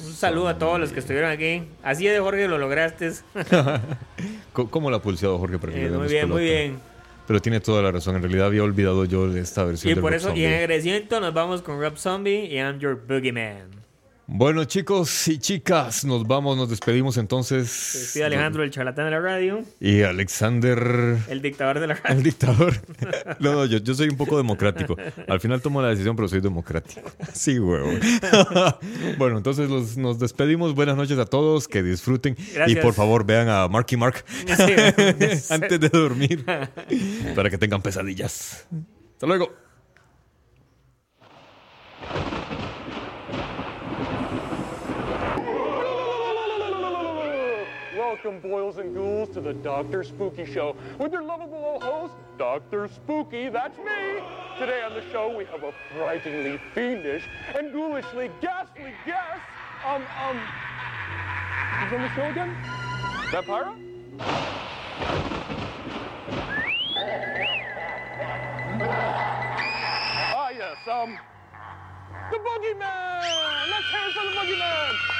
Speaker 2: Un saludo a todos los que estuvieron aquí. Así de Jorge lo lograste. (laughs)
Speaker 3: ¿Cómo la ha pulseado Jorge? para que
Speaker 2: Eh,
Speaker 3: le
Speaker 2: muy bien, muy bien.
Speaker 3: Pero tiene toda la razón. En realidad había olvidado yo de esta versión
Speaker 2: Y
Speaker 3: de
Speaker 2: por
Speaker 3: Rob
Speaker 2: eso, y en agradecimiento, nos vamos con Rob Zombie y I'm Your Boogeyman.
Speaker 3: Bueno, chicos y chicas, nos vamos, nos despedimos entonces.
Speaker 2: Despide Alejandro, el charlatán de la radio,
Speaker 3: Y Alexander,
Speaker 2: el dictador de la radio.
Speaker 3: el dictador. (laughs) No, no, yo, yo soy un poco democrático. Al final tomo la decisión, pero soy democrático. Sí, huevo. (laughs) Bueno, entonces los- nos despedimos. Buenas noches a todos, que disfruten.
Speaker 2: Gracias.
Speaker 3: Y por favor vean a Marky Mark
Speaker 2: Sí. (laughs)
Speaker 3: antes de dormir para que tengan pesadillas. Hasta luego.
Speaker 7: Welcome, boils and ghouls, to the Dr. Spooky Show with your lovable old host, Dr. Spooky. That's me. Today on the show, we have a frighteningly fiendish and ghoulishly ghastly guest. Um, um, who's on the show again? Vampira? Ah, yes, um, the Boogeyman! Let's hear for the Boogeyman!